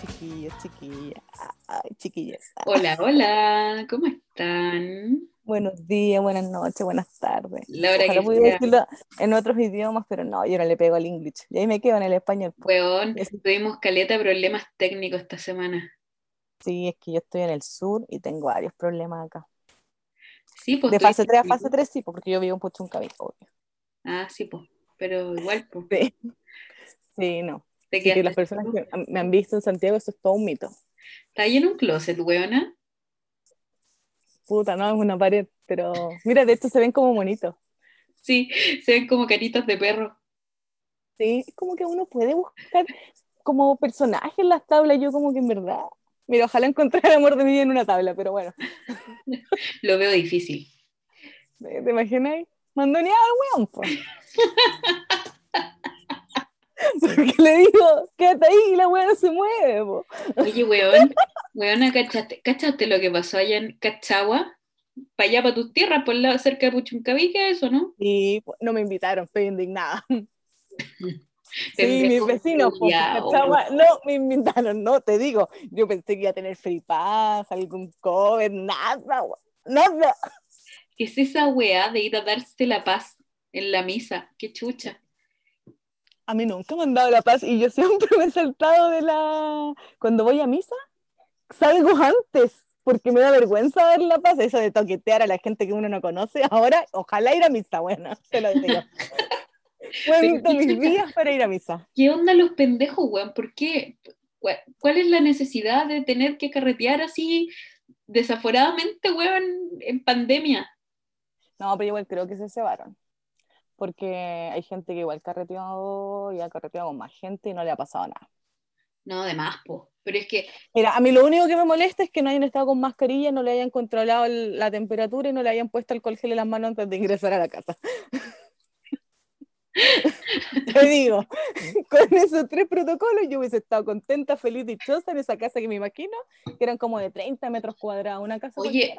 chiquillos, chiquillas. Chiquillas. Hola, hola, ¿cómo están? Buenos días, buenas noches, buenas tardes. La hora Ojalá que pudiera decirlo en otros idiomas, pero no, yo no le pego al inglés. Y ahí me quedo en el español. Weón, tuvimos caleta de problemas técnicos esta semana. Sí, es que yo estoy en el sur y tengo varios problemas acá. Sí, pues. De fase tuviste 3 a fase frío. 3 sí, po, porque yo vivo en Puchuncaví, obvio. Ah, sí, pues. Pero igual, pues. Sí. Sí, no. Así que las personas que me han visto en Santiago, eso es todo un mito. Está ahí en un closet, weona. Puta, no, es una pared, pero mira, de hecho se ven como bonitos. Sí, se ven como caritas de perro. Sí, es como que uno puede buscar como personaje en las tablas, yo como que en verdad. Mira, ojalá encontrar el amor de mi vida en una tabla, pero bueno, Lo veo difícil. ¿te te imaginas? Mandoneado al weón, pues. Porque le digo, quédate ahí y la weá se mueve, po. Oye, weón, weona, ¿cachaste, ¿cachaste lo que pasó allá en Cachagua? Para allá, para tus tierras, por la, cerca de Puchuncaví, ¿qué es eso, no? Y no me invitaron, estoy indignada. Sí, mis vecinos, pues, culiao, ¿cachagua? no me invitaron, no, te digo, yo pensé que iba a tener free pass, algún cover, nada, we- nada. ¿Qué es esa weá de ir a darse la paz en la misa? Qué chucha. A mí nunca me han dado la paz y yo siempre me he saltado de la... Cuando voy a misa, salgo antes porque me da vergüenza dar la paz, eso de toquetear a la gente que uno no conoce. Ahora, ojalá ir a misa, bueno, te lo digo. Cuento mis días para ir a misa. ¿Qué onda los pendejos, weón? ¿Por qué? ¿Cuál, cuál es la necesidad de tener que carretear así desaforadamente, weón, en pandemia? No, pero igual creo que se cebaron. Porque hay gente que igual carreteó y ha carreteado con más gente y no le ha pasado nada. No, de más, po. Pero es que, Mira, a mí lo único que me molesta es que no hayan estado con mascarilla, no le hayan controlado el- la temperatura y no le hayan puesto alcohol gel en las manos antes de ingresar a la casa. Te digo, con esos tres protocolos yo hubiese estado contenta, feliz, dichosa en esa casa que me imagino, que eran como de 30 metros cuadrados, una casa Oye,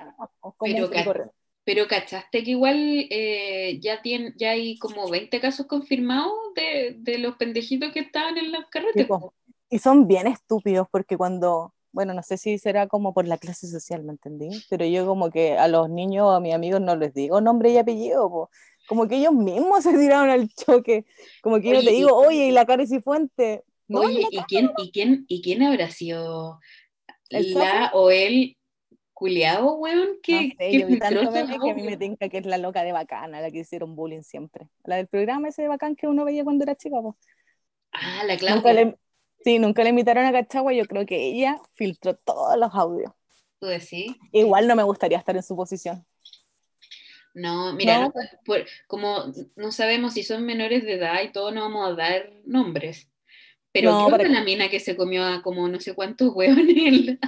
como pero. Pero ¿cachaste que igual eh, ya, tiene, ya hay como 20 casos confirmados de, de los pendejitos que estaban en los carretes? Y son bien estúpidos porque cuando, bueno, no sé si será como por la clase social, ¿me entendí? Pero yo como que a los niños o a mis amigos no les digo nombre y apellido, po. como que ellos mismos se tiraron al choque, como que yo te y- digo, oye, y la cara y fuente. No, Oye, ¿y quién, y, quién, ¿y quién habrá sido ¿El la o el culiao, weón, que, no sé, que yo vi tanto meme que a mí me tinca que es la loca de bacana, la que hicieron bullying siempre. La del programa ese de bacán que uno veía cuando era chica, po. Ah, la Nunca Claudia, le, sí, nunca le invitaron a Cachagua, yo creo que ella filtró todos los audios. tú decís. Igual no me gustaría estar en su posición. No, mira, No. por- como no sabemos si son menores de edad y todo, no vamos a dar nombres. Pero No, ¿qué onda la mina que se comió a como no sé cuántos hueones?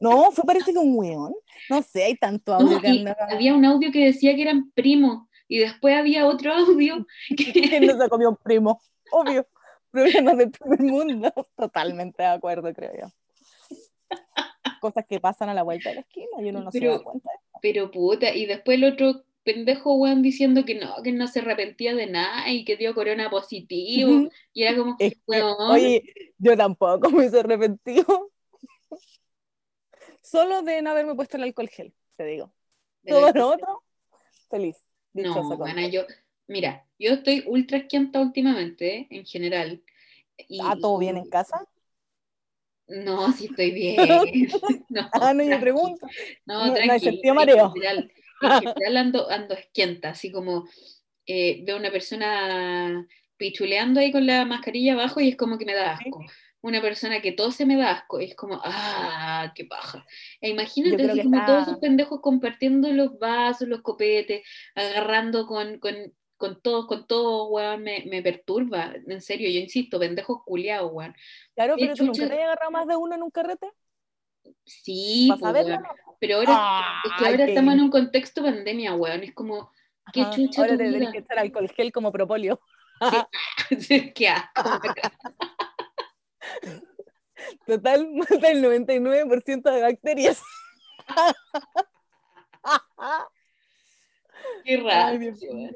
No, fue parece que un weón. No sé, hay tanto audio No, que anda. había un audio que decía que eran primos y después había otro audio que ¿Quién no se comió un primo? Obvio. Problemas del primer mundo. Totalmente de acuerdo, creo yo. Cosas que pasan a la vuelta de la esquina y uno no se Pero- da cuenta. pero puta, y después el otro pendejo weón diciendo que no, que no se arrepentía de nada y que dio corona positivo. Y era como, Es que, oye, yo tampoco me hice arrepentido. Solo de no haberme puesto el alcohol gel, te digo. de Todo lo otro, feliz. No, bueno, yo, mira, yo estoy ultra esquienta últimamente, en general. Y, ¿Ah, todo bien en casa? No, sí estoy bien. No, Ah, no, yo pregunto. No, no- no hay tranqui, sentido en mareo. general, en general ando, ando esquienta, así como eh, veo una persona pichuleando ahí con la mascarilla abajo y es como que me da asco. Una persona que todo se me da asco, y es como, ah, qué paja. E imagínate así como está- todos esos pendejos compartiendo los vasos, los copetes, agarrando con, con, con todos, con todo, weón, me, me perturba. En serio, yo insisto, pendejos culiados, weón. Claro, ¿Qué pero tú nunca te has agarrado más de uno en un carrete. Sí. Pero ahora es que ahora estamos en un contexto pandemia, weón. Es como, qué Ajá, chucha Ahora tu te vida. que echar alcohol gel como propolio. qué asco. Total, mata el 99% de bacterias. Qué raro. Mío.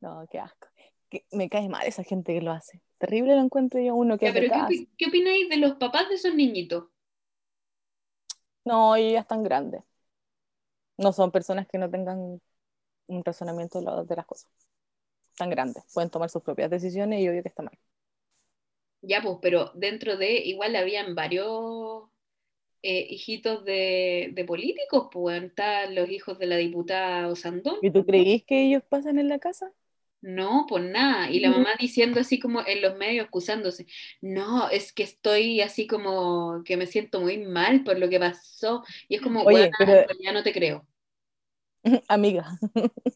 No, qué asco. que me cae mal esa gente que lo hace. Terrible lo encuentro yo uno que Ya, pero ¿qué, opináis de los papás de esos niñitos? No, ellos ya están grandes. No son personas que no tengan un razonamiento de, las cosas. Están grandes. Pueden tomar sus propias decisiones y obvio que está mal. Ya, pues, pero dentro de, igual habían varios eh, hijitos de, de políticos, pues, están los hijos de la diputada Osandón. ¿Y tú creís que ellos pasan en la casa? No, pues nada. Y la Ujú. mamá diciendo así como en los medios, excusándose. No, es que estoy así como que me siento muy mal por lo que pasó. Y es como, Oye, pero- ya no te creo. Amiga.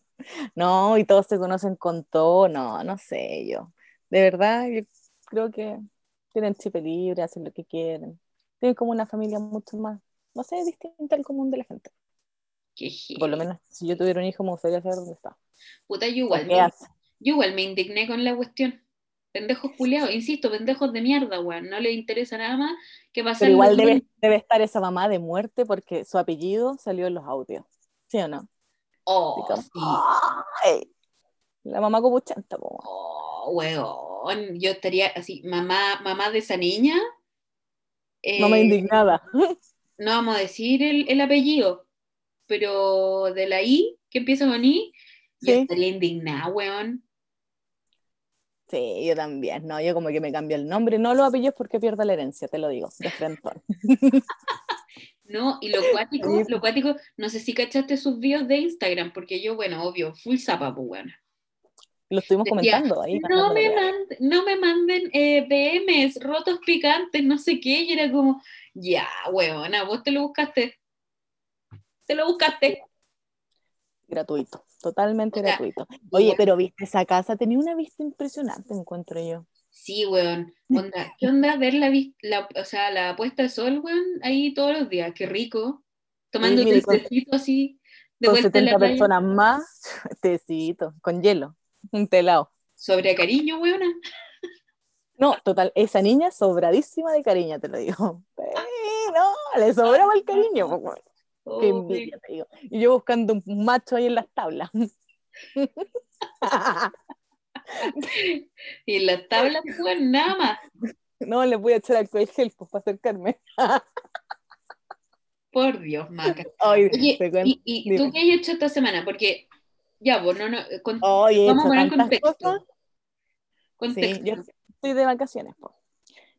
No, y todos se conocen con todo. No, no sé yo. De verdad, yo creo que tienen chip libre, hacen lo que quieren. Tienen como una familia mucho más, no sé, distinta al común de la gente. Qué Por lo menos, si yo tuviera un hijo, me gustaría saber dónde está. Puta, yo igual, me, yo igual me indigné con la cuestión. Pendejos culiados, insisto, pendejos de mierda, weón. No les interesa nada más que pasar Pero igual debe, debe estar esa mamá de muerte porque su apellido salió en los audios. ¿Sí o no? Oh, sí. La mamá copuchanta, po. Oh, weón. Yo estaría así, mamá, mamá de esa niña. eh, Mamá indignada. no vamos a decir el, el apellido, pero de la I, que empieza con I, yo estaría indignada, weón. Sí, yo también. No, yo como que me cambio el nombre, no los apellidos porque pierdo la herencia, te lo digo, de frente. No, y lo cuático, lo cuático, no sé si cachaste sus videos de Instagram, porque yo, bueno, obvio, full zapa, pues, weón. Lo estuvimos comentando ahí. No me, mand- no me manden eh, DMs, rotos picantes, no sé qué, y era como, ya, weona, vos te lo buscaste. Te lo buscaste. Gratuito, totalmente O sea, gratuito. Oye, pero viste esa casa, tenía una vista impresionante, encuentro yo. Sí, weón. Onda, ¿qué onda ver la, la, o sea, la puesta de sol, weón, ahí todos los días? Qué rico. Tomando un y con- tecito así, de Con vuelta en la 70 playa. personas más, tecito, con hielo, un telado. Sobre cariño, weona. No, total, esa niña sobradísima de cariño, te lo digo. Sí, no, le sobraba el cariño. weón. Qué Oh, envidia, te digo. Y yo buscando un macho ahí en las tablas. Y en las tablas, weón, nada más. No, le voy a echar alcohol gel pues, para acercarme. Por Dios, maca. Oye. ¿y, tú qué has hecho esta semana? Porque, ya, pues, no, no, con- he vamos a poner contexto. cosas. Sí, contexto. yo estoy de vacaciones, po.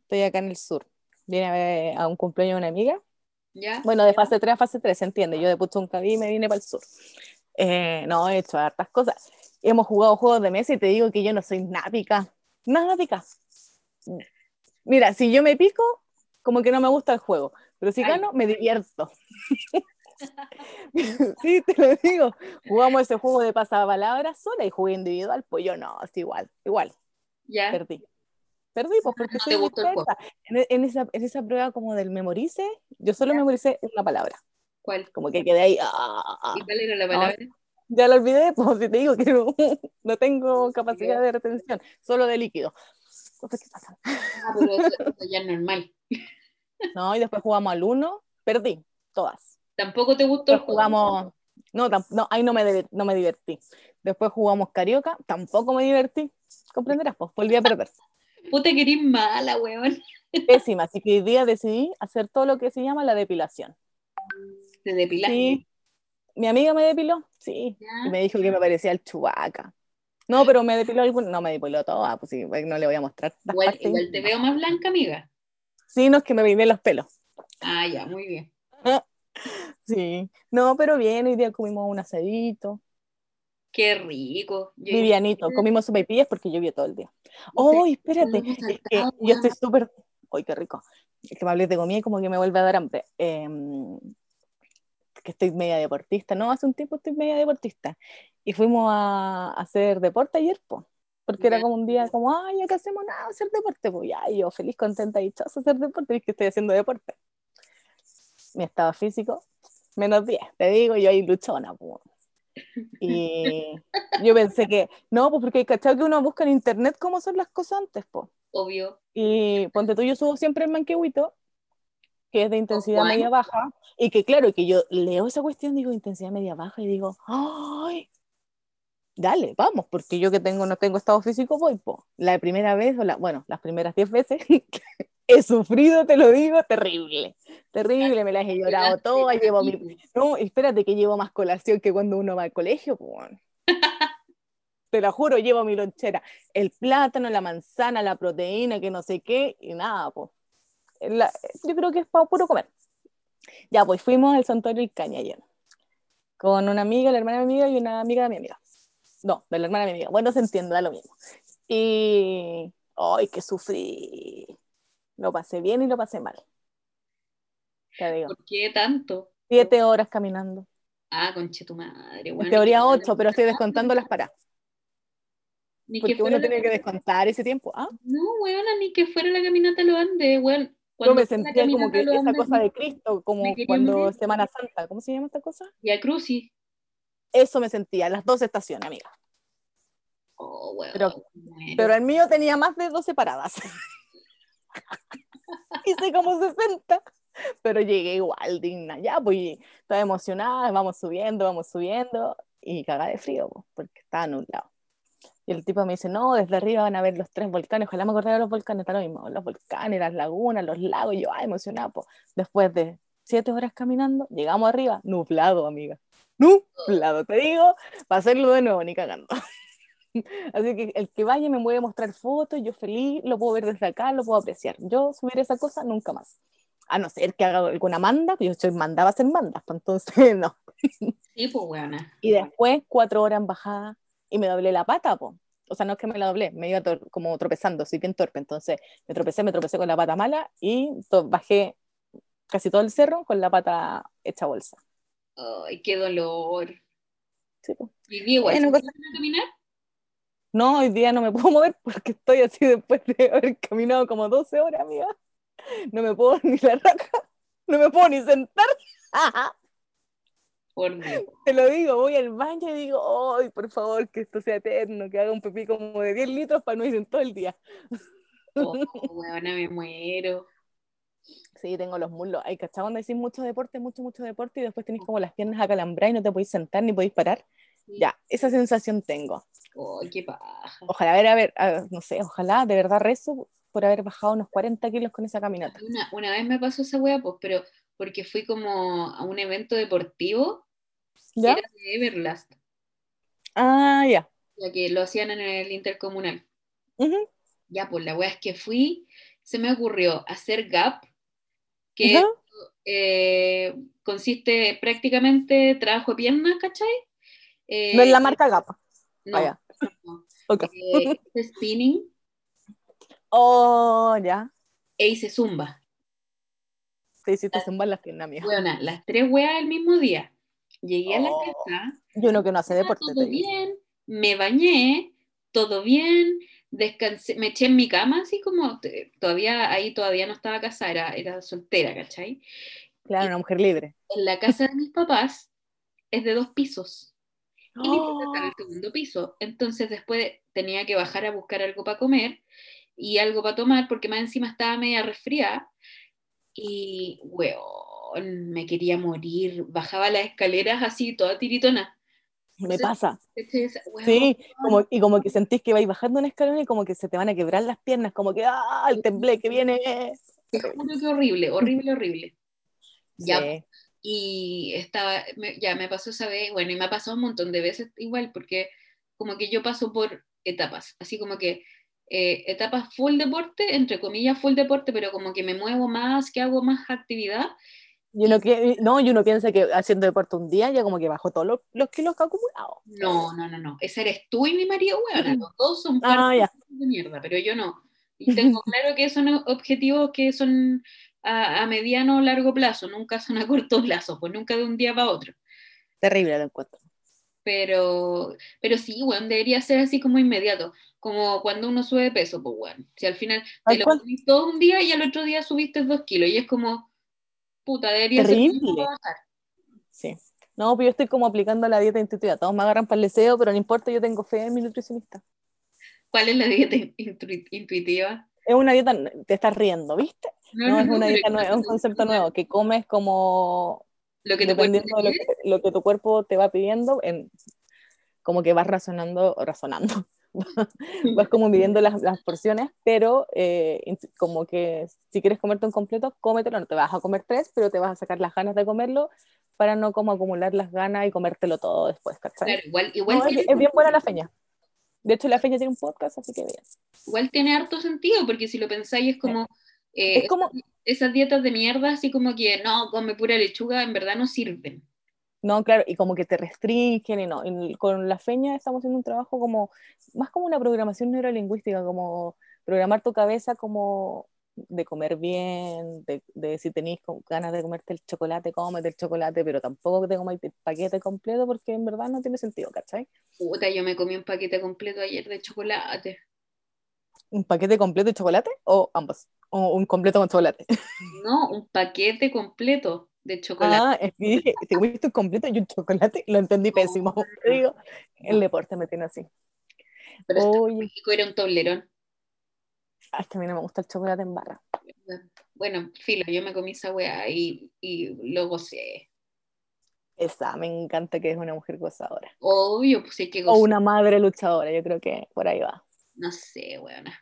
Estoy acá en el sur. Vine a, ver a un cumpleaños de una amiga. ¿Ya? Bueno, de fase 3 a fase 3, se entiende. Yo de Puchuncaví me vine para el sur. Eh, no, he hecho hartas cosas. Hemos jugado juegos de mesa y te digo que yo no soy nada pica. Nada pica. Mira, si yo me pico, como que no me gusta el juego. Pero si Ay. gano, me divierto. sí, te lo digo. Jugamos ese juego de pasapalabras sola y jugué individual. Pues yo no, es igual, igual. ¿Ya? Perdí. Perdí, pues porque No soy dispersa. En, en esa, en esa prueba como del memorice, yo solo memoricé una palabra. ¿Cuál? Como que quedé ahí. ah, ah. ¿Y cuál era la palabra? Ya lo olvidé, pues si te digo que no, no tengo capacidad de retención, solo de líquido. Cosas que pasan. Ah, pero eso, eso ya es normal. No, y después jugamos al uno, perdí, todas. ¿Tampoco te gustó el Después jugamos, no, no ahí no me, no me divertí. Después jugamos carioca, tampoco me divertí. Comprenderás, pues volví a perder. Puta que eres mala, weón. Pésima, así que hoy día decidí hacer todo lo que se llama la depilación. Te depilaste. Sí, mi amiga me depiló, sí, Ya. y me dijo que me parecía el chubaca. No, pero me depiló algún, no me depiló toda, pues sí, no le voy a mostrar Igual, te veo más blanca, amiga. Sí, no es que me peiné los pelos. Ah, ya, muy bien. Sí, no, pero bien, hoy día comimos un asadito, Qué rico. Yo- livianito, comimos sopaipillas porque llovió todo el día. ¡Oh, espérate! Es que yo estoy súper... ¡Ay, qué rico! Es que me hablé de comida y como que me vuelve a dar hambre. Em, que estoy media deportista, ¿no? Hace un tiempo estoy media deportista. Y fuimos a, a hacer deporte ayer, pues. Porque era como un día como, ay, que hacemos nada, hacer deporte. Pues ya, yo feliz, contenta y dichosa hacer deporte, y es que estoy haciendo deporte. Mi estado físico, menos 10, te digo, yo ahí luchona, pues. Y yo pensé que, no, pues porque cachado que uno busca en internet cómo son las cosas antes, pues. Obvio. Y ponte tú, yo subo siempre el manquehuito, que es de intensidad media baja, y que claro, que yo leo esa cuestión, digo intensidad media baja, y digo, ¡ay! dale, vamos, porque yo que tengo, no tengo estado físico, voy, po. La primera vez, o la, bueno, las primeras diez veces, he sufrido, te lo digo, terrible, terrible, me las he llorado todas, llevo mi... No, espérate que llevo más colación que cuando uno va al colegio, pues. te lo juro, llevo mi lonchera, el plátano, la manzana, la proteína, que no sé qué, y nada, pues. yo creo que es para puro comer. Ya, pues fuimos al santuario del Caña ayer, con una amiga, la hermana de mi amiga y una amiga de mi amiga. No, de la hermana de mi amiga. Bueno, se entiende, da lo mismo. Y. ¡Ay, que sufrí! Lo pasé bien y lo pasé mal. Te digo. ¿Por qué tanto? Siete horas caminando. Ah, conche tu madre. en teoría ocho, pero estoy descontando las paradas. Porque uno tiene que descontar ese tiempo. ¿Ah? No, weón, ni que fuera la caminata lo ande, weón. Yo me sentía como que esa cosa de Cristo, como cuando Semana Santa, ¿cómo se llama esta cosa? Y a Crucis. Eso me sentía, las dos estaciones, amiga. Oh, bueno, pero, el mío tenía más de 12 paradas. Hice como 60, pero llegué igual, digna. Ya, pues, estaba emocionada, vamos subiendo, vamos subiendo, y cagada de frío, porque estaba nublado. Y el tipo me dice, no, desde arriba van a ver los tres volcanes, ojalá me acordara de los volcanes, está lo mismo, los volcanes, las lagunas, los lagos, yo, ay, emocionada. Después de siete horas caminando, llegamos arriba, nublado, amiga lado te digo, para hacerlo de nuevo, ni cagando. Así que el que vaya me puede mostrar fotos, yo feliz, lo puedo ver desde acá, lo puedo apreciar. Yo subir esa cosa nunca más. A no ser que haga alguna manda, yo soy mandaba a hacer mandas, pues entonces no. Sí, pues buena. Y después cuatro horas en bajada y me doblé la pata, pues. O sea, no es que me la doblé, me iba como tropezando, soy bien torpe. Entonces me tropecé, me tropecé con la pata mala y bajé casi todo el cerro con la pata hecha bolsa. Ay, qué dolor. Sí, pues. ¿Y igual bueno, pues, caminar? No, hoy día no me puedo mover porque estoy así después de haber caminado como 12 horas, amiga. No me puedo ni la raca, no me puedo ni sentar. Por Dios. Te lo digo, voy al baño y digo, ay, por favor, que esto sea eterno, que haga un pepí como de 10 litros para no ir en todo el día. Oh, buena, me muero. Sí, tengo los muslos. Hay ¿cachai? Cuando decís mucho deporte, mucho, mucho deporte y después tenéis como las piernas acalambradas y no te podéis sentar ni podéis parar. Ya, esa sensación tengo. ¡Ay, qué paja! Ojalá, a ver, a ver, no sé, ojalá, de verdad rezo por haber bajado unos 40 kilos con esa caminata. Una, una vez me pasó esa wea, pues, pero porque fui como a un evento deportivo ¿Ya? era de Everlast. Ah, ya. Ya que lo hacían en el intercomunal. Ya, pues la wea es que fui, se me ocurrió hacer gap que eh, consiste prácticamente trabajo de piernas, ¿cachai? no es la eh, marca Gapa. No, ah, eh, spinning. Oh, ya. E hice zumba. Sí, hiciste zumba en las piernas mías. Bueno, las tres weas el mismo día. Llegué a la oh. casa. Yo no que no hace deporte. Todo bien, me bañé, todo bien, descansé, me eché en mi cama, así como todavía ahí todavía no estaba casada, era, soltera, ¿cachai? Claro, una mujer libre. En la casa de mis papás es de dos pisos. Y en el ¡Oh! segundo piso. Entonces después tenía que bajar a buscar algo para comer y algo para tomar, porque más encima estaba media resfriada. Y, weón, me quería morir. Bajaba las escaleras así, toda tiritona me pasa. Sí, como, y como que sentís que vais bajando una escalera y como que se te van a quebrar las piernas, como que, ¡ah, el temblé que viene! Te juro que horrible, horrible, horrible. Ya, y estaba, ya me pasó esa vez, bueno, y me ha pasado un montón de veces igual, porque como que yo paso por etapas, así como que eh, etapas full deporte, entre comillas full deporte, pero como que me muevo más, que hago más actividad, y uno, que, no, y uno piensa que haciendo deporte un día ya como que bajó todos los, kilos que ha acumulado. No, no, no, no. Ese eres tú y mi marido, weón. todos son ah, de mierda, pero yo no. Y tengo claro que son objetivos que son a, mediano o largo plazo, nunca son a corto plazo, pues nunca de un día para otro. Terrible el encuentro. Pero, pero sí, weón, debería ser así como inmediato, como cuando uno sube de peso, pues weón. Si al final te lo subiste todo un día y al otro día subiste dos kilos y es como puta, debería Terrible. ser Sí. No, pues yo estoy como aplicando la dieta intuitiva. Todos me agarran para el deseo, pero no importa, yo tengo fe en mi nutricionista. ¿Cuál es la dieta intuitiva? Es una dieta, te estás riendo, ¿viste? No, es una dieta nueva, es un concepto nuevo, que comes como lo que dependiendo de lo que, lo que, tu cuerpo te va pidiendo. En, como que vas razonando, razonando, vas como midiendo las, las porciones, pero eh, como que si quieres comerte un completo, cómetelo, no te vas a comer tres, pero te vas a sacar las ganas de comerlo para no como acumular las ganas y comértelo todo después, ¿cachai? Claro, igual, igual, No, es, es bien buena la feña. De hecho, la feña tiene un podcast, así que bien. igual tiene harto sentido, porque si lo pensáis es como, eh, Es como, esas dietas de mierda, así como que no, come pura lechuga, en verdad no sirven. no, claro, y como que te restringen y no. Con la feña estamos haciendo un trabajo como, más como una programación neurolingüística, como programar tu cabeza como de comer bien, de, de si tenéis ganas de comerte el chocolate, cómete el chocolate, pero tampoco te comáis el paquete completo porque en verdad no tiene sentido, ¿cachai? Puta, yo me comí un paquete completo ayer de chocolate. ¿Un paquete completo de chocolate o ambos? O un completo con chocolate. No, un paquete completo de chocolate. Ah, es que dije, te comiste un completo y un chocolate, lo entendí pésimo. Digo, el deporte me tiene así. Pero Oye, rico, era un tablerón. ah, es que a mí no me gusta el chocolate en barra. Bueno, filo, yo me comí esa weá y, y lo gocé. Esa, me encanta que es una mujer gozadora. Obvio, pues hay que O gozar. una madre luchadora, yo creo que por ahí va. No sé, weona.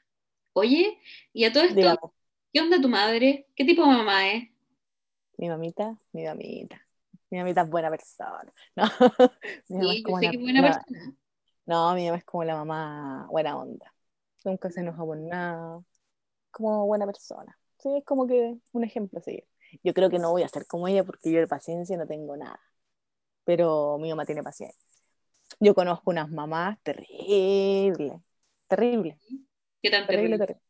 Oye, y a todo esto, Digamos, ¿qué onda tu madre? ¿Qué tipo de mamá es? mi mamita, mi mamita. Mi mamita es buena persona. No, mi mamá Sí, es yo sé la, que es buena persona. no, mi mamá es como la mamá buena onda. Nunca se enoja por nada. Como buena persona. Sí, es como que un ejemplo a seguir. Yo creo que no voy a ser como ella porque yo de paciencia no tengo nada. Pero mi mamá tiene paciencia. Yo conozco unas mamás terribles. Terribles. ¿Qué tan Terrible, terrible? terrible.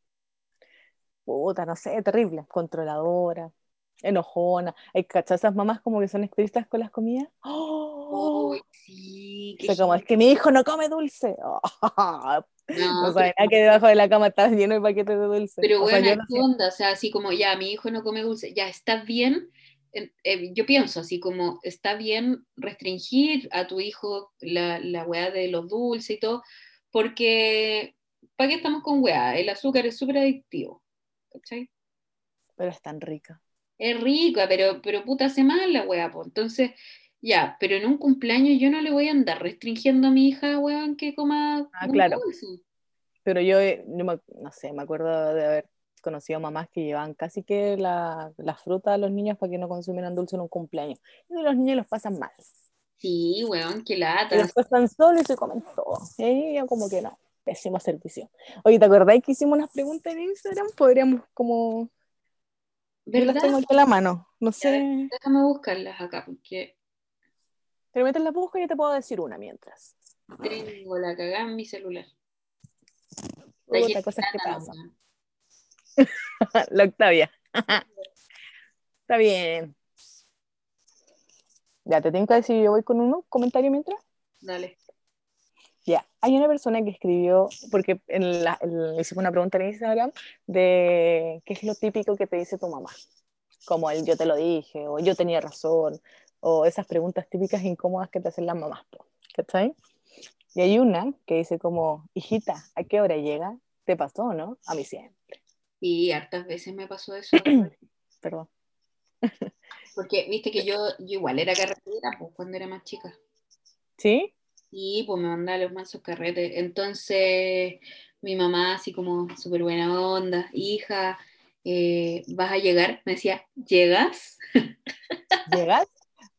Puta, no sé, terrible. Controladora, enojona. Hay cachas esas mamás como que son estrictas con las comidas. ¡Oh! Sí, O sea, como es que mi hijo no come dulce. ¡Oh! No, pero, nada que debajo de la cama está lleno de paquetes de dulce. pero O sea, bueno, yo no ¿qué sé. onda? O sea, así como ya, mi hijo no come dulce, ya está bien. en- eh, yo pienso así como está bien restringir a tu hijo la, la weá de los dulces y todo, porque ¿para qué estamos con weá? El azúcar es súper adictivo. ¿Cachai? Pero es tan rica. Es rica, pero, pero puta hace mal la weá, pues. Entonces, ya, pero en un cumpleaños yo no le voy a andar restringiendo a mi hija, weón, que coma Ah, claro. dulce. Pero yo, eh, yo me- no sé, me acuerdo de haber conocido mamás que llevaban casi que la, la fruta a los niños para que no consumieran dulce en un cumpleaños. Y los niños los pasan mal. Sí, weón, qué Y lata. después están solos y se comen todo. Y ahí yo como que no, pésimo servicio. Oye, ¿te acordáis que hicimos unas preguntas en Instagram? Podríamos como... Yo las tengo aquí a la mano. No ver, sé. déjame buscarlas acá, porque Pero metes la busca y yo te puedo decir una mientras. tengo la cagada en mi celular. Llena de cosas que weón. la Octavia. Está bien. Ya, te tengo que decir, yo voy con uno comentario mientras. Dale. Ya, hay una persona que escribió, porque en la, en- le hicimos una pregunta en Instagram de qué es lo típico que te dice tu mamá. Como el yo te lo dije, o yo tenía razón, o esas preguntas típicas incómodas que te hacen las mamás. ¿Cachai? Y hay una que dice como, hijita, ¿a qué hora llega? ¿Te pasó, no? A mí siempre. Y hartas veces me pasó eso. Perdón. Porque viste que yo, yo igual era carretera pues, cuando era más chica. ¿Sí? Sí, pues me mandaba los mansos carretes. Entonces, mi mamá, así como súper buena onda, hija, eh, ¿vas a llegar? Me decía, ¿llegas? ¿Llegas?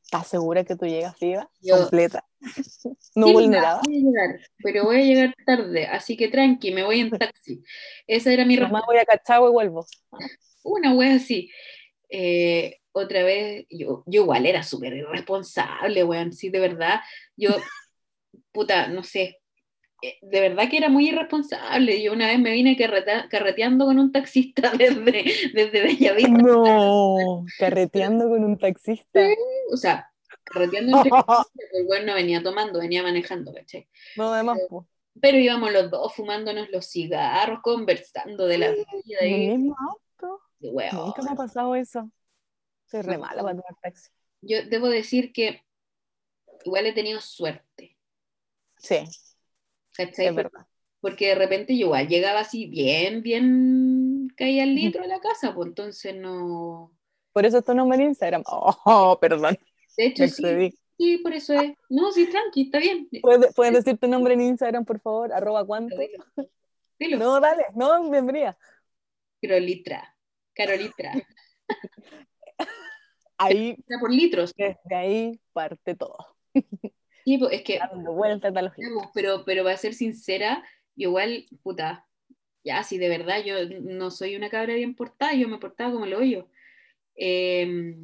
¿Estás segura que tú llegas viva? Yo- Completa. No Sí, vulnerada. Voy a llegar, pero voy a llegar tarde, así que tranqui, me voy en taxi. Esa era mi Mamá, respuesta. voy a Cachagua y vuelvo. Una wea así. Eh, otra vez, yo, yo igual era súper irresponsable, weón, sí, de verdad. Yo, puta, no sé, eh, de verdad que era muy irresponsable. Yo una vez me vine carreteando con un taxista desde, desde Bellavista, No, carreteando con un taxista. o sea, carreteando entre el weón no venía tomando, venía manejando, ¿cachai? No, además, po. Pero íbamos los dos fumándonos los cigarros, conversando de la vida en el y, mismo auto. y, Nunca me ha pasado eso. Soy re mala para tomar taxi. Yo debo decir que igual he tenido suerte, Sí, ¿cachai? es verdad. Porque de repente yo igual llegaba así bien, bien caía el litro a la casa, pues entonces no... Por eso tu nombre en Instagram. Oh, perdón, De hecho, sí. Sí, por eso es. No, sí, tranqui, está bien. ¿Puedes, puedes decir tu nombre en Instagram, por favor? Arroba cuánto. Dilo, dilo. No, dale, no, bienvenida. Carolitra. Carolitra. Ahí, por litros. desde ahí parte todo. Sí, pues, es que, Dando vueltas a los pero, pero para ser sincera, igual, puta, ya, si de verdad yo no soy una cabra bien portada, yo me portaba como el hoyo. Eh,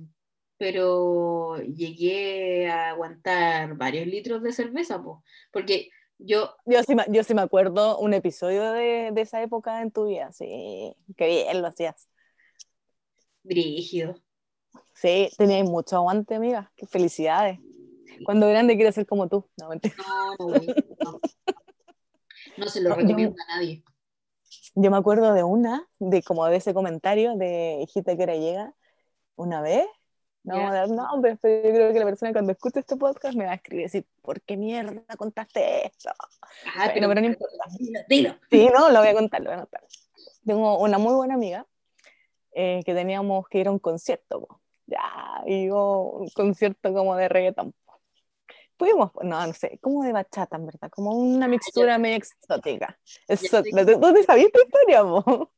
pero llegué a aguantar varios litros de cerveza, pues, porque yo, Yo sí, me- yo sí me acuerdo un episodio de, de esa época en tu vida. Sí, qué bien lo hacías. brígido. Sí, tenías mucho aguante, amiga. Qué felicidades. Cuando grande quiero ser como tú. No, mentira. No, no, no. No se lo yo- recomiendo a nadie. Yo me acuerdo de una, de como de ese comentario de hijita que hora llega, una vez. No vamos a dar nombres, pero yo creo que la persona cuando escuche este podcast me va a escribir y decir, ¿por qué mierda contaste esto? Ah, Bueno, pero no importa. Dilo, dilo. Sí, no, lo voy a contar, lo voy a contar. Tengo una muy buena amiga eh, que teníamos que ir a un concierto. po. Ya, y yo, un concierto como de reggaetón. Fuimos, no, no sé, como de bachata, en verdad, como una mixtura medio exótica. Eso, sé ¿Dónde sabías esta historia, po?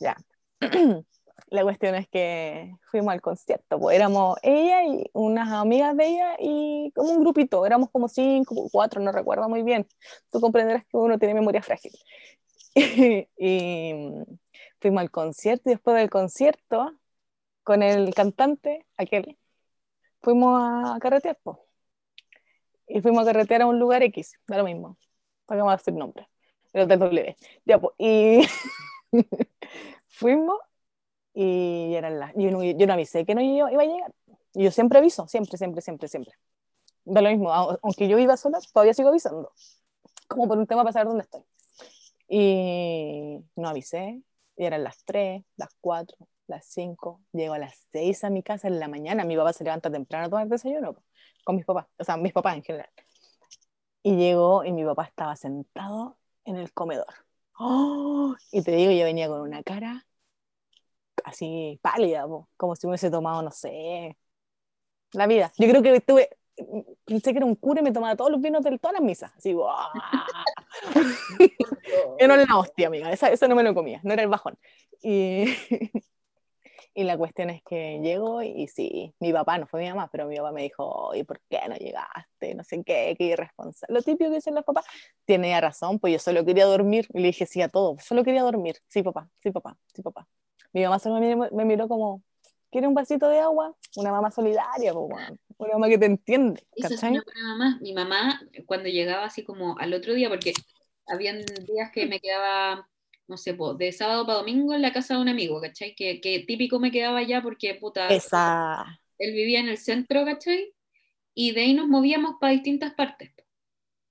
ya. La cuestión es que fuimos al concierto, pues éramos ella y unas amigas de ella y como un grupito, éramos como cinco, cuatro, no recuerdo muy bien. Tú comprenderás que uno tiene memoria frágil. y fuimos al concierto y después del concierto, con el cantante, aquel, fuimos a carretear, pues. Y fuimos a carretear a un lugar X, da lo mismo, para que a decir nombre, el Hotel W. Ya, pues, y fuimos y eran las, yo no, yo no avisé que no iba, iba a llegar. Y yo siempre aviso, siempre, siempre, siempre, siempre. Da lo mismo, aunque yo iba sola, todavía sigo avisando. Como por un tema para saber dónde estoy. Y no avisé, y eran las 3, las 4, las 5, llego a las 6 a mi casa en la mañana, mi papá se levanta temprano a tomar desayuno con mis papás, o sea, mis papás en general. Y llegó y mi papá estaba sentado en el comedor. ¡Oh! Y te digo, yo venía con una cara así pálida, po, como si me hubiese tomado, no sé, la vida. Yo creo que estuve, pensé que era un cura y me tomaba todos los vinos de todas las misas, así, ¡guau! Yo no era la hostia, amiga, esa, eso no me lo comía, no era el bajón. Y, y la cuestión es que llego y sí, mi papá, no fue mi mamá, pero mi papá me dijo, ¿y por qué no llegaste? No sé qué, qué irresponsable. Lo típico que dicen los papás, tiene razón, pues yo solo quería dormir. Y le dije sí a todo, solo quería dormir. Sí, papá, sí, papá, sí, papá. Mi mamá solo me, miró- me miró como, ¿quiere un vasito de agua? Una mamá solidaria, pues, weón. una mamá que te entiende, Esa es una buena mamá. Mi mamá, cuando llegaba así como al otro día, porque habían días que me quedaba, no sé, po, de sábado para domingo en la casa de un amigo, ¿cachai? Que, que típico me quedaba allá porque, puta, Esa, él vivía en el centro, ¿cachai? Y de ahí nos movíamos para distintas partes.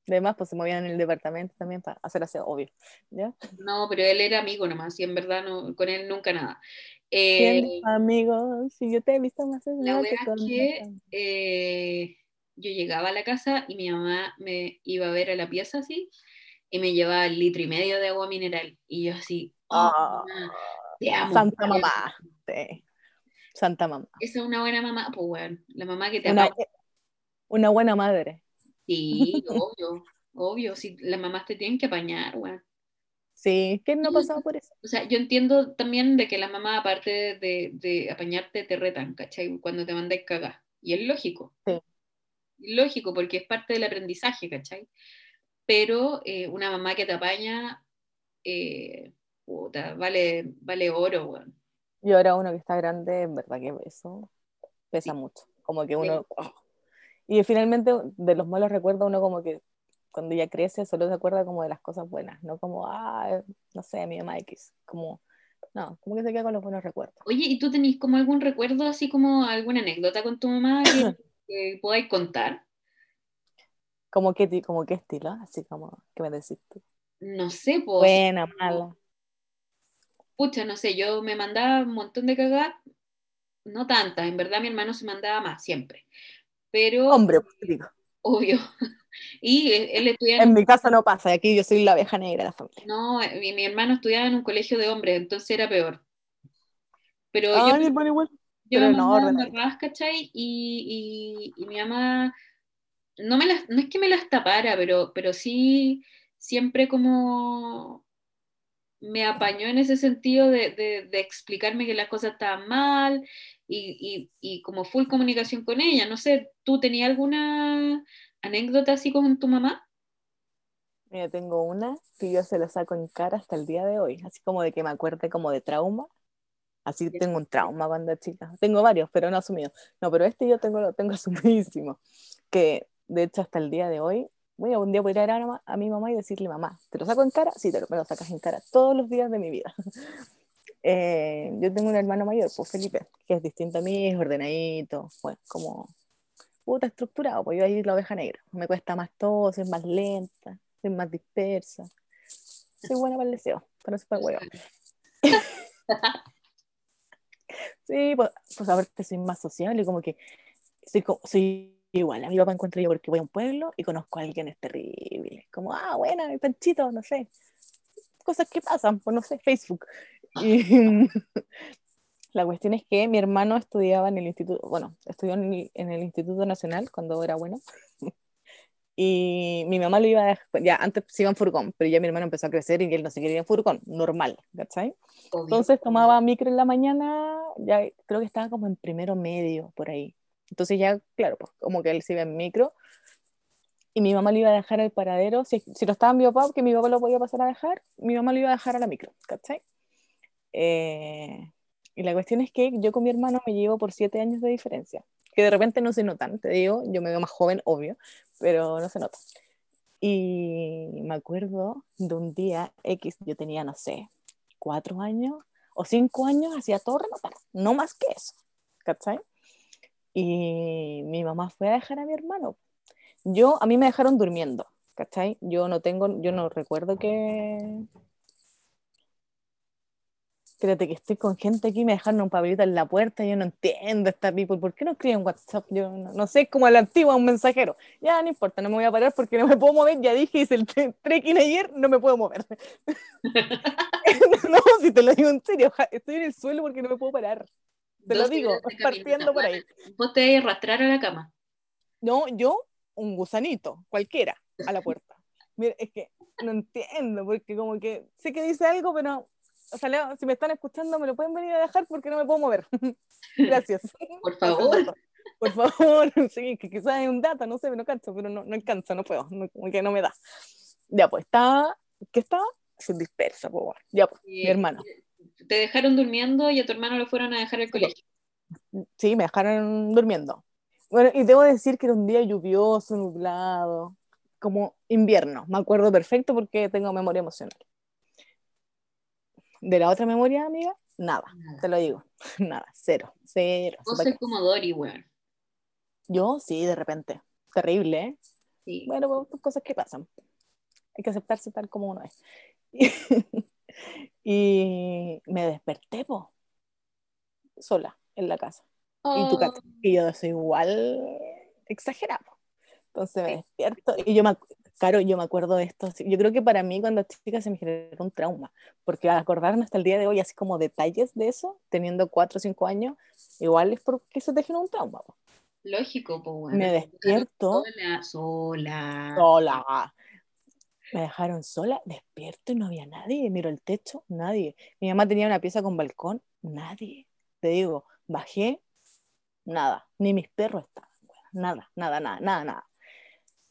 además, pues se movían en el departamento también para hacer aseo, obvio, ¿ya? No, pero él era amigo nomás, y en verdad no, con él nunca nada. Eh, amigos, si yo te he visto más la que es que eh, yo llegaba a la casa y mi mamá me iba a ver a la pieza así y me llevaba el litro y medio de agua mineral. Y yo así, oh, Ah, te amo. Santa mamá, sí. Santa mamá. Esa es una buena mamá, pues bueno, la mamá que te Una, una buena madre. Sí, obvio, obvio, si las mamás te tienen que apañar, weón. Sí, ¿quién no ha pasado por eso? O sea, yo entiendo también de que las mamás, aparte de, de apañarte, te retan, ¿cachai? Cuando te mandáis cagar. Y es lógico. Sí. Lógico, porque es parte del aprendizaje, ¿cachai? Pero eh, una mamá que te apaña, eh, puta, vale, vale oro, weón. Y ahora uno que está grande, en verdad que eso pesa Sí. mucho. Como que uno. oh. Y finalmente, de los malos recuerdos, uno como que cuando ya crece solo se acuerda como de las cosas buenas, no como, ah, no sé, mi mamá X. Como, no, como que se queda con los buenos recuerdos. Oye, ¿y tú tenés como algún recuerdo, así como alguna anécdota con tu mamá que, que podáis contar? Como qué, como qué estilo, así como, ¿qué me decís tú? No sé, pues, Buena, mala. pucha, no sé, yo me mandaba un montón de cagadas, no tantas, en verdad mi hermano se mandaba más, siempre. Pero, Hombre, pues, digo. obvio. Y él, estudiaba en mi caso no pasa, aquí yo soy la abeja negra de la familia. No, eh, mi, mi hermano estudiaba en un colegio de hombres, entonces era peor. Pero Ah, yo, mi hermano igual. yo pero me no, mandaba ¿cachai? Y, y, y mi mamá, no, me las, no es que me las tapara, pero, pero sí siempre como me apañó en ese sentido de, de- de explicarme que las cosas estaban mal y, y- y como full comunicación con ella. No sé, ¿tú tenías alguna anécdota así con tu mamá? Mira, tengo una que yo se la saco en cara hasta el día de hoy, así como de que me acuerde como de trauma. Así tengo un trauma cuando chica. Tengo varios, pero no asumido. No, pero este yo tengo, lo tengo asumidísimo. Que de hecho hasta el día de hoy, voy a un día voy a ir a, a mi mamá y decirle, mamá, ¿te lo saco en cara? Sí, te lo, me lo sacas en cara todos los días de mi vida. Eh, yo tengo un hermano mayor, pues Felipe, que es distinto a mí, es ordenadito, bueno, como puta estructurado, pues yo ahí la oveja negra. Me cuesta más todo, soy más lenta, soy más dispersa. Soy buena para el deseo, pero soy para. Sí, pues, pues aparte soy más sociable, como que soy, soy igual. A mi papá encuentro yo porque voy a un pueblo y conozco a alguien, es terrible. Como, ah, buena, mi panchito, no sé. Cosas que pasan, pues no sé, Facebook. Y la cuestión es que mi hermano estudiaba en el instituto, bueno, estudió en el, en el Instituto Nacional cuando era bueno. Y mi mamá lo iba a dejar, ya antes se iba en furgón, pero ya mi hermano empezó a crecer y él no se quería ir en furgón, normal, ¿cachai? Obvio. Entonces tomaba micro en la mañana, ya creo que estaba como en primero medio por ahí. Entonces ya, claro, pues como que él se iba en micro y mi mamá lo iba a dejar al paradero. Si, si lo estaba en mi papá, que mi papá lo podía pasar a dejar, mi mamá lo iba a dejar a la micro, ¿cachai? Eh, y la cuestión es que yo con mi hermano me llevo por siete años de diferencia, que de repente no se notan, te digo, yo me veo más joven, obvio, pero no se nota. Y me acuerdo de un día X, yo tenía, no sé, cuatro años o cinco años, hacía todo rematar, no más que eso, ¿cachai? Y mi mamá fue a dejar a mi hermano. Yo, a mí me dejaron durmiendo, ¿cachai? Yo no tengo, yo no recuerdo que... Espérate que estoy con gente aquí, me dejaron un papelito en la puerta, yo no entiendo esta people, ¿por qué no escriben WhatsApp? Yo no, no sé, es como a la antigua, un mensajero. Ya, no importa, no me voy a parar porque no me puedo mover, ya dije, hice el tre- trekking ayer, no me puedo mover. no, si te lo digo en serio, estoy en el suelo porque no me puedo parar. Te lo digo, partiendo por ahí. Vos te a arrastrar a la cama. No, yo, un gusanito, cualquiera, a la puerta. Mira, es que no entiendo, porque como que sé que dice algo, pero o sea, Leo, si me están escuchando, me lo pueden venir a dejar porque no me puedo mover. Gracias. Por favor. Por favor, sí, que quizás es un dato, no sé, no canso, pero no, no alcanza, no puedo, no, como que no me da. Ya, pues estaba, ¿qué estaba? Sin dispersa, pues bueno. Ya, pues, mi hermano. Te dejaron durmiendo y a tu hermano lo fueron a dejar al colegio. Sí, me dejaron durmiendo. Bueno, y debo decir que era un día lluvioso, nublado, como invierno. Me acuerdo perfecto porque tengo memoria emocional. De la otra memoria, amiga, nada, Nada. te lo digo. Nada, cero, cero. Vos sos como Dory, weón. Yo sí, de repente. Terrible, ¿eh? Sí. Bueno, cosas que pasan. Hay que aceptarse tal como uno es. Y, me desperté, po, sola, en la casa. Y tú Oh, cachai que yo soy igual exagerado. Entonces me despierto y yo me, yo me acuerdo de esto. Yo creo que para mí cuando chica se me generó un trauma, porque al acordarme hasta el día de hoy así como detalles de eso, teniendo 4 o 5 años, igual es porque se te generó un trauma. po. lógico, pues, weón. Me despierto Sola, sola. sola. Me dejaron sola, despierto y no había nadie. Miro el techo, nadie. Mi mamá tenía una pieza con balcón, nadie. Te digo, bajé, nada. Ni mis perros estaban. Nada, nada, nada, nada, nada.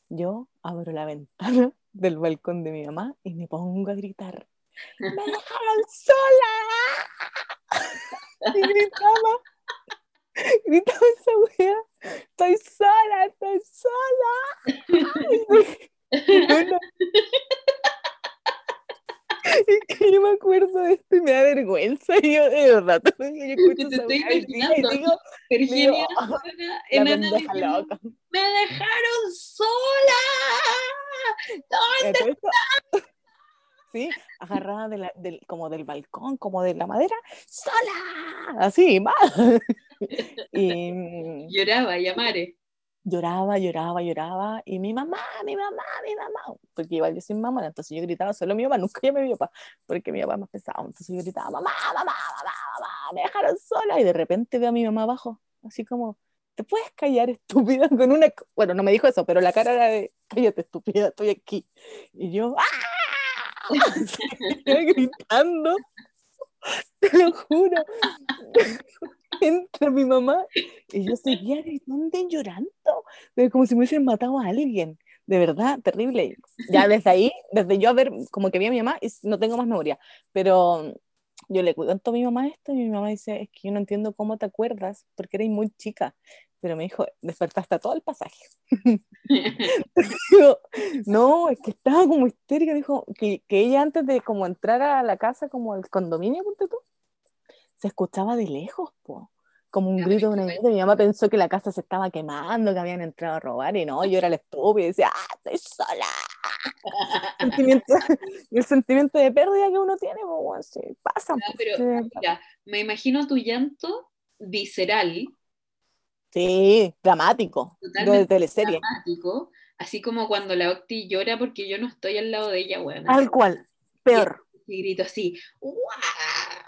Yo abro la ventana del balcón de mi mamá y me pongo a gritar. ¡Me dejaron sola! Y gritaba, gritaba esa wea. Estoy sola, estoy sola. Es que yo me acuerdo de esto y me da vergüenza. Y yo, de verdad, yo escucho Te estoy digo, imaginando. y digo, Virginia, enana diciendo, loca. ¡Me dejaron sola! Me acuerdo- Sí, agarrada de la- del, como del balcón, como de la madera, sola, así, mal. Y mm, Lloraba, llamare. Lloraba, lloraba, lloraba, y mi mamá, mi mamá, mi mamá, porque igual yo soy mamá, entonces yo gritaba solo mi mamá, nunca llamé a mi papá, porque mi papá es más pesado, entonces yo gritaba, mamá, mamá, mamá, mamá, me dejaron sola. Y de repente veo a mi mamá abajo, así como, ¿te puedes callar, estúpida? Con una, bueno, no me dijo eso, pero la cara era de, cállate, estúpida, estoy aquí. Y yo, ¡ah! gritando, te lo juro. Entra mi mamá y yo seguía gritando y llorando, como si me hubiesen matado a alguien. De verdad, terrible. Ya desde ahí, desde yo a ver, como que vi a mi mamá y no tengo más memoria, pero yo le cuento a mi mamá esto y mi mamá dice, es que yo no entiendo cómo te acuerdas, porque eres muy chica. Pero me dijo, despertaste todo el pasaje. no, es que estaba como histérica, dijo que, que, ella antes de como entrar a la casa, como al condominio, tú, se escuchaba de lejos, po como un grito de una niña. Mi mamá pensó que la casa se estaba quemando, que habían entrado a robar, y no, yo era la estúpida y decía, ¡ah, estoy sola! el sentimiento de pérdida que uno tiene, pues, sí, pasa. pero, mira, me imagino tu llanto visceral. Sí, dramático, de teleserie. Dramático, así como cuando la Octi llora porque yo no estoy al lado de ella, bueno. Tal cual, peor. Y, grito así, ¡Uah!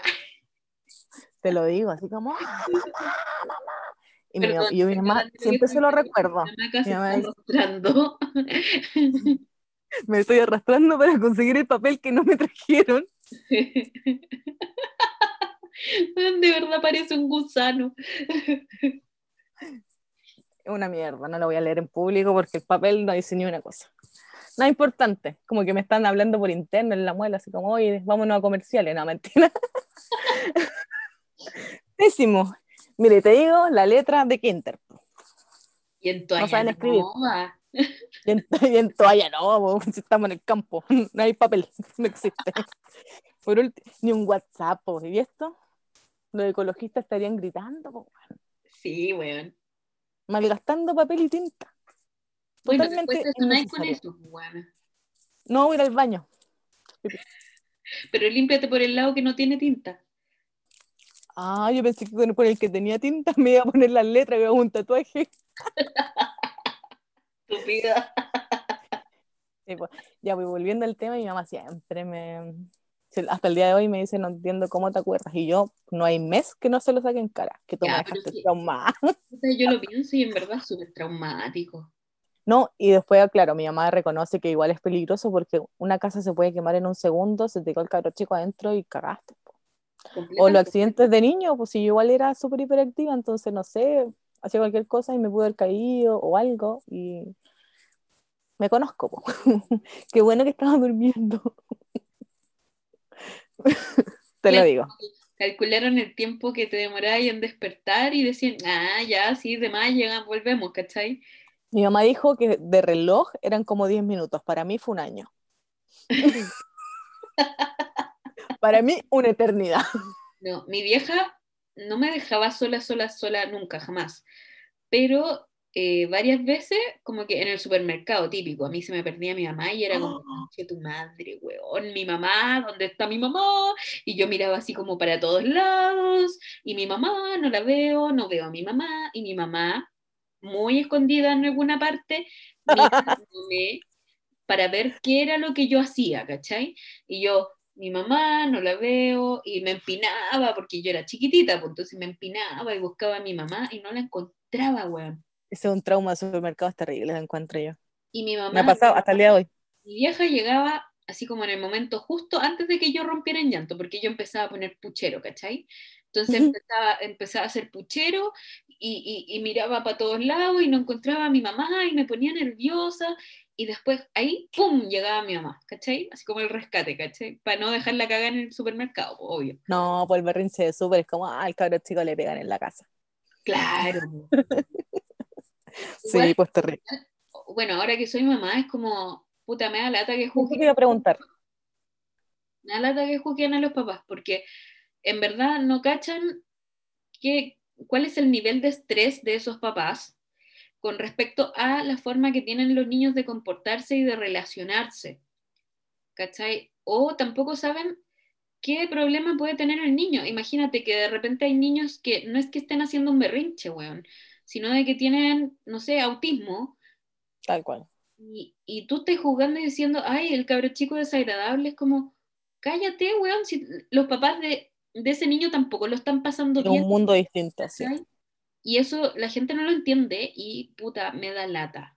Te lo digo, así como, ¡Ah, mamá, mamá! Y, mi, y mi mamá siempre se lo recuerdo. Mi mamá arrastrando. me estoy arrastrando para conseguir el papel que no me trajeron. De verdad parece un gusano. Una mierda, no lo voy a leer en público porque el papel no dice ni una cosa. Nada importante, como que me están hablando por interno en la muela, así como, oye, vámonos a comerciales, no, mentira. Pésimo. Mire, te digo la letra de Kinter. Y en toalla no saben escribir. Y, en, toalla no, si estamos en el campo, no hay papel, no existe. Por ni un WhatsApp, ¿y esto? Los ecologistas estarían gritando, Sí, weón. Malgastando papel y tinta. Bueno, Totalmente después con eso, No, voy al baño. Pero límpiate por el lado que no tiene tinta. Ah, yo pensé que con, el que tenía tinta me iba a poner las letras y iba a un tatuaje. Estúpida. Sí, pues, ya voy volviendo al tema y mi mamá siempre me... Hasta el día de hoy me dice, no entiendo cómo te acuerdas. Y yo, no hay mes que no se lo saque en cara, que tú me dejaste traumada. Yo lo pienso y en verdad es súper traumático. No, y después, claro, mi mamá reconoce que igual es peligroso porque una casa se puede quemar en un segundo, se te quedó el cabro chico adentro y cagaste. O los accidentes de niño, pues si yo igual era súper hiperactiva, entonces no sé, hacía cualquier cosa y me pude haber caído o algo y me conozco. Qué bueno que estaba durmiendo. Te lo digo. Calcularon el tiempo que te demoraba en despertar y decían, ah, ya, sí, de más llegamos, volvemos, ¿cachai? Mi mamá dijo que de reloj eran como 10 minutos, para mí fue un año. Para mí, una eternidad. No, mi vieja no me dejaba sola, sola, sola, nunca, jamás. Pero eh, varias veces, como que en el supermercado típico, a mí se me perdía mi mamá y era como, que tu madre, weón, mi mamá, ¿dónde está mi mamá? Y yo miraba así como para todos lados, y mi mamá, no la veo, no veo a mi mamá, y mi mamá, muy escondida en alguna parte, mirándome para ver qué era lo que yo hacía, ¿cachai? Y yo, mi mamá, no la veo, y me empinaba, porque yo era chiquitita, pues entonces me empinaba y buscaba a mi mamá y no la encontraba, weón. Ese es un trauma de supermercados terrible, lo encuentro yo. Y mi mamá... Me ha pasado hasta el día de hoy. Mi vieja llegaba así como en el momento justo antes de que yo rompiera en llanto, porque yo empezaba a poner puchero, ¿cachai? Entonces empezaba, empezaba, a hacer puchero y, y, y miraba para todos lados y no encontraba a mi mamá y me ponía nerviosa y después ahí, ¡pum!, llegaba mi mamá, ¿cachai? Así como el rescate, ¿cachai? Para no dejarla cagar en el supermercado, obvio. No, pues el berrinche de súper es como, ah, al cabrón chico le pegan en la casa. Claro. sí, pues terrible. Bueno, ahora que soy mamá, es como, puta, me da lata que juzguen. quiero preguntar? Me da lata que juzguen a los papás, porque en verdad no cachan que, cuál es el nivel de estrés de esos papás con respecto a la forma que tienen los niños de comportarse y de relacionarse. ¿Cachai? O tampoco saben qué problema puede tener el niño. Imagínate que de repente hay niños que no es que estén haciendo un berrinche, weón, sino de que tienen, no sé, autismo. Tal cual. Y, y tú estás jugando y diciendo, ay, el cabro chico desagradable, es como, cállate, weón, si los papás de de ese niño tampoco lo están pasando En bien. un mundo distinto, sí. Y eso la gente no lo entiende y puta, me da lata.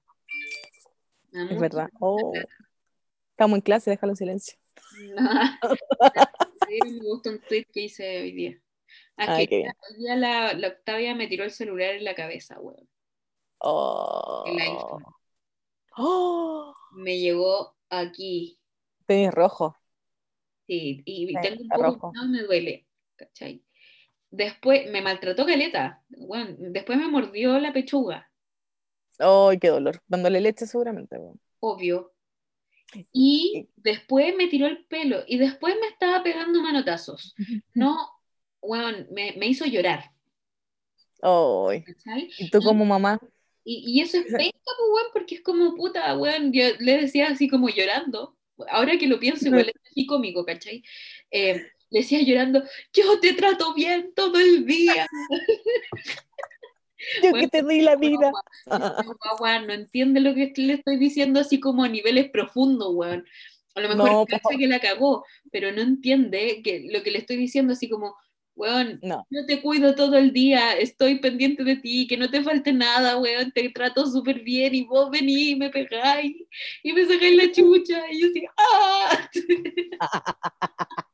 Me da Es verdad. Oh. Estamos en clase, déjalo en silencio. Sí, me gusta un tweet que hice hoy día. Ah, Ay, que la, la Octavia me tiró el celular en la cabeza, weón. Oh. El iPhone. Oh. Me llegó aquí. Tenis rojo. Sí, y tengo un poco, rojo. no me duele, ¿cachai? Después me maltrató Caleta. Bueno, después me mordió la pechuga, Ay, qué dolor. Dándole leche seguramente. obvio. Y después me tiró el pelo y después me estaba pegando manotazos. No, bueno, me, me hizo llorar, Ay. ¿cachai? ¿Y tú como mamá? Y, y eso es penca, pues, porque es como puta, weón. Yo le decía así como llorando. Ahora que lo pienso, igual es así cómico, ¿cachai? Eh, le decía llorando, yo te trato bien todo el día. Yo Bueno, que te doy la vida. Esa guagua no entiende lo que le estoy diciendo así como a niveles profundos, weón. A lo mejor No, cacha que la cagó, pero no entiende que lo que le estoy diciendo así como, weón, No. yo te cuido todo el día, estoy pendiente de ti, que no te falte nada, weón, te trato súper bien y vos venís y me pegáis y me sacáis la chucha y yo así, ¡ah!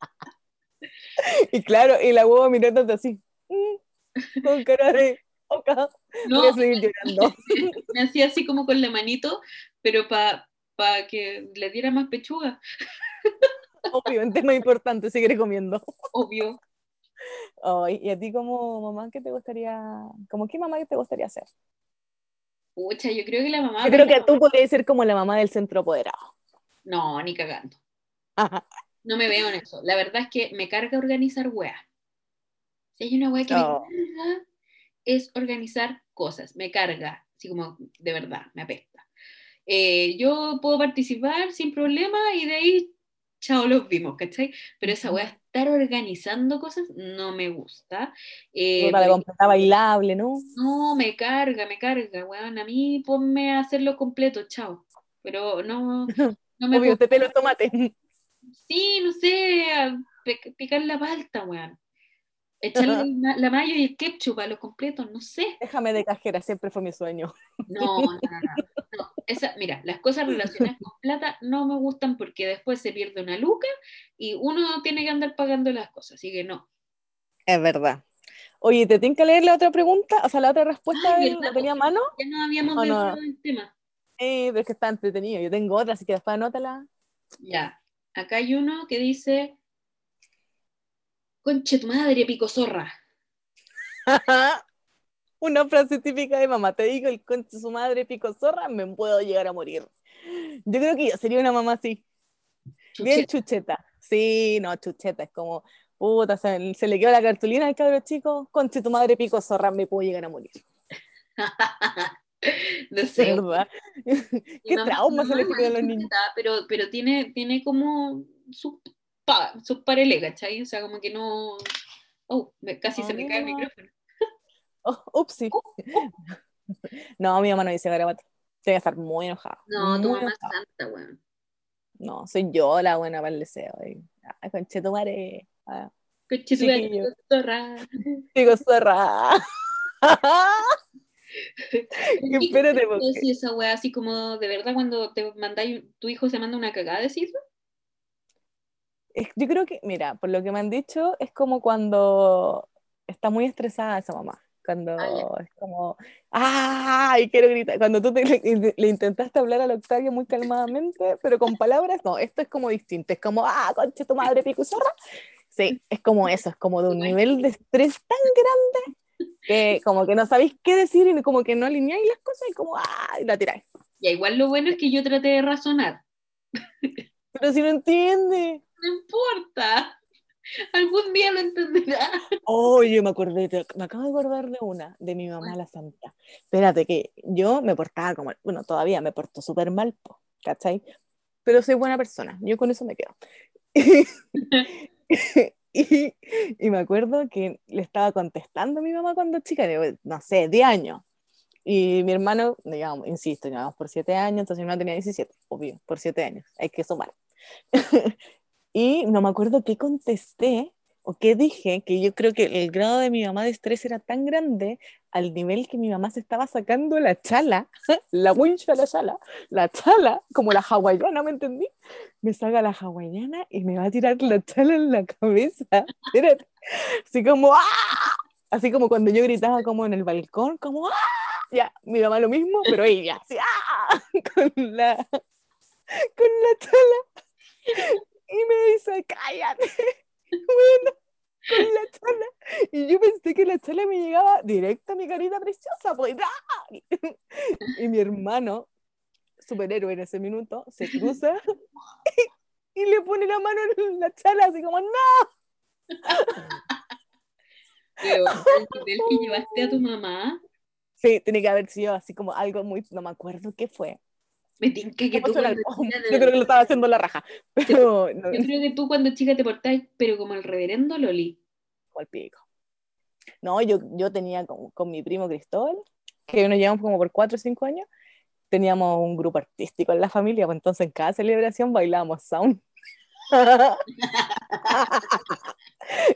Y claro, y la hueva mirándote así. mm, Con cara de. Ok, No, voy a seguir llorando. me hacía así como con la manito, pero para que le diera más pechuga, Obviamente no es importante, seguiré comiendo. obvio. Ay, ¿y a ti como mamá qué te gustaría, como qué mamá te gustaría ser? Pucha, yo creo que la mamá... Yo creo que tú podrías ser como la mamá del centro apoderado. No, ni cagando. Ajá. No me veo en eso. La verdad es que me carga organizar weas. Si hay una wea que Oh. me carga, es organizar cosas. Me carga, así como de verdad, me apesta. Eh, yo puedo participar sin problema y de ahí, chao, los vimos, ¿cachai? Pero esa wea, estar organizando cosas, no me gusta. Eh, Puta, la completa bailable, ¿no? no, me carga, me carga, weón. A mí ponme a hacerlo completo, chao. Pero no, no me Obvio, te pelo tomate. Sí, no sé, picar la palta, weón. Echarle la, mayo y el ketchup a los completos, no sé. Déjame de cajera, siempre fue mi sueño. No, no, no, no. no. Esa, mira, las cosas relacionadas con plata no me gustan porque después se pierde una luca y uno tiene que andar pagando las cosas, así que no. Es verdad. Oye, ¿te tengo que leer la otra pregunta? O sea, la otra respuesta, Ay, del- ¿verdad? ¿la tenía a mano? Ya no habíamos Oh, no. el tema. Eh, pero es que está entretenido. Yo tengo otra, así que después anótala. Ya, acá hay uno que dice, conche tu madre, pico zorra. Una frase típica de mamá. Te digo, el conche su madre pico zorra, me puedo llegar a morir. Yo creo que yo sería una mamá así. Bien Chucheta. chucheta. Sí, no, chucheta. Es como, puta, se, se le quedó la cartulina al cabro chico. Conche tu madre pico zorra, me puedo llegar a morir. no sé, ¿Verdad? Qué mamá- trauma se le mamá queda a los es niños. Pero, pero tiene, tiene como sus pa, sus pareles, ¿cachai? O sea, como que no. Oh, me- casi se me cae el micrófono. Oh, upsi. No, mi mamá no dice garabato. Tiene que estar muy enojada. No, tu muy mamá es enojada. santa, weón. No, soy yo la buena para el deseo. Ay, conche tu madre. Ah, Coche tu madre, Chiquillo. zorra. Digo, zorra. Espérate, ¿Qué porque- decís esa weá así como de verdad cuando te mandáis, tu hijo se manda una cagada, decís? Yo creo que, mira, por lo que me han dicho, es como cuando está muy estresada esa mamá. Cuando Ah, es como, ¡ay! Quiero gritar. Cuando tú te- le, le intentaste hablar al Octavio muy calmadamente, pero con palabras, no, esto es como distinto. Es como, ¡ah, conche tu madre, pico zorra! Sí, es como eso, es como de un nivel de estrés tan grande que como que no sabéis qué decir y como que no alineáis las cosas y como, ¡ah! y la tiráis. Ya, igual lo bueno es que yo traté de razonar. Pero si no entiende. No importa. Algún día lo entenderá. Oye, me acordé, de- me acabo de acordar de una, de mi mamá la santa. Espérate, que yo me portaba como, bueno, todavía me porto súper mal, ¿cachai? Pero soy buena persona, yo con eso me quedo. y, y me acuerdo que le estaba contestando a mi mamá cuando chica, de, no sé, 10 años. Y mi hermano, digamos, insisto, llevamos por 7 años, entonces mi hermano tenía 17, obvio, por 7 años, hay que sumar. y no me acuerdo qué contesté, o qué dije, que yo creo que el grado de mi mamá de estrés era tan grande al nivel que mi mamá se estaba sacando la chala, la wincha la chala, la chala, como la hawaiana, ¿me entendí? Me saca la hawaiana y me va a tirar la chala en la cabeza. Así como, ¡ah! Así como cuando yo gritaba como en el balcón, como, ¡ah! Ya, mi mamá lo mismo, pero ella, así, ¡ah! Con la, con la chala. Y me dice, cállate. Bueno, con la chala. Y yo pensé que la chala me llegaba directo a mi carita preciosa, pues, Y mi hermano, superhéroe en ese minuto, se cruza y, le pone la mano en la chala, así como, ¡no! Pero, ¿el que llevaste a tu mamá? Sí, tiene que haber sido así como algo muy, no me acuerdo qué fue. Me tinca que tú Yo creo que lo estaba haciendo la raja. Pero, Yo creo que tú cuando chica te portáis, pero como el reverendo Loli. al pico. No, yo, yo tenía con, con, mi primo Cristóbal, que nos llevamos como por 4 o 5 años, teníamos un grupo artístico en la familia, pues entonces en cada celebración bailábamos sound.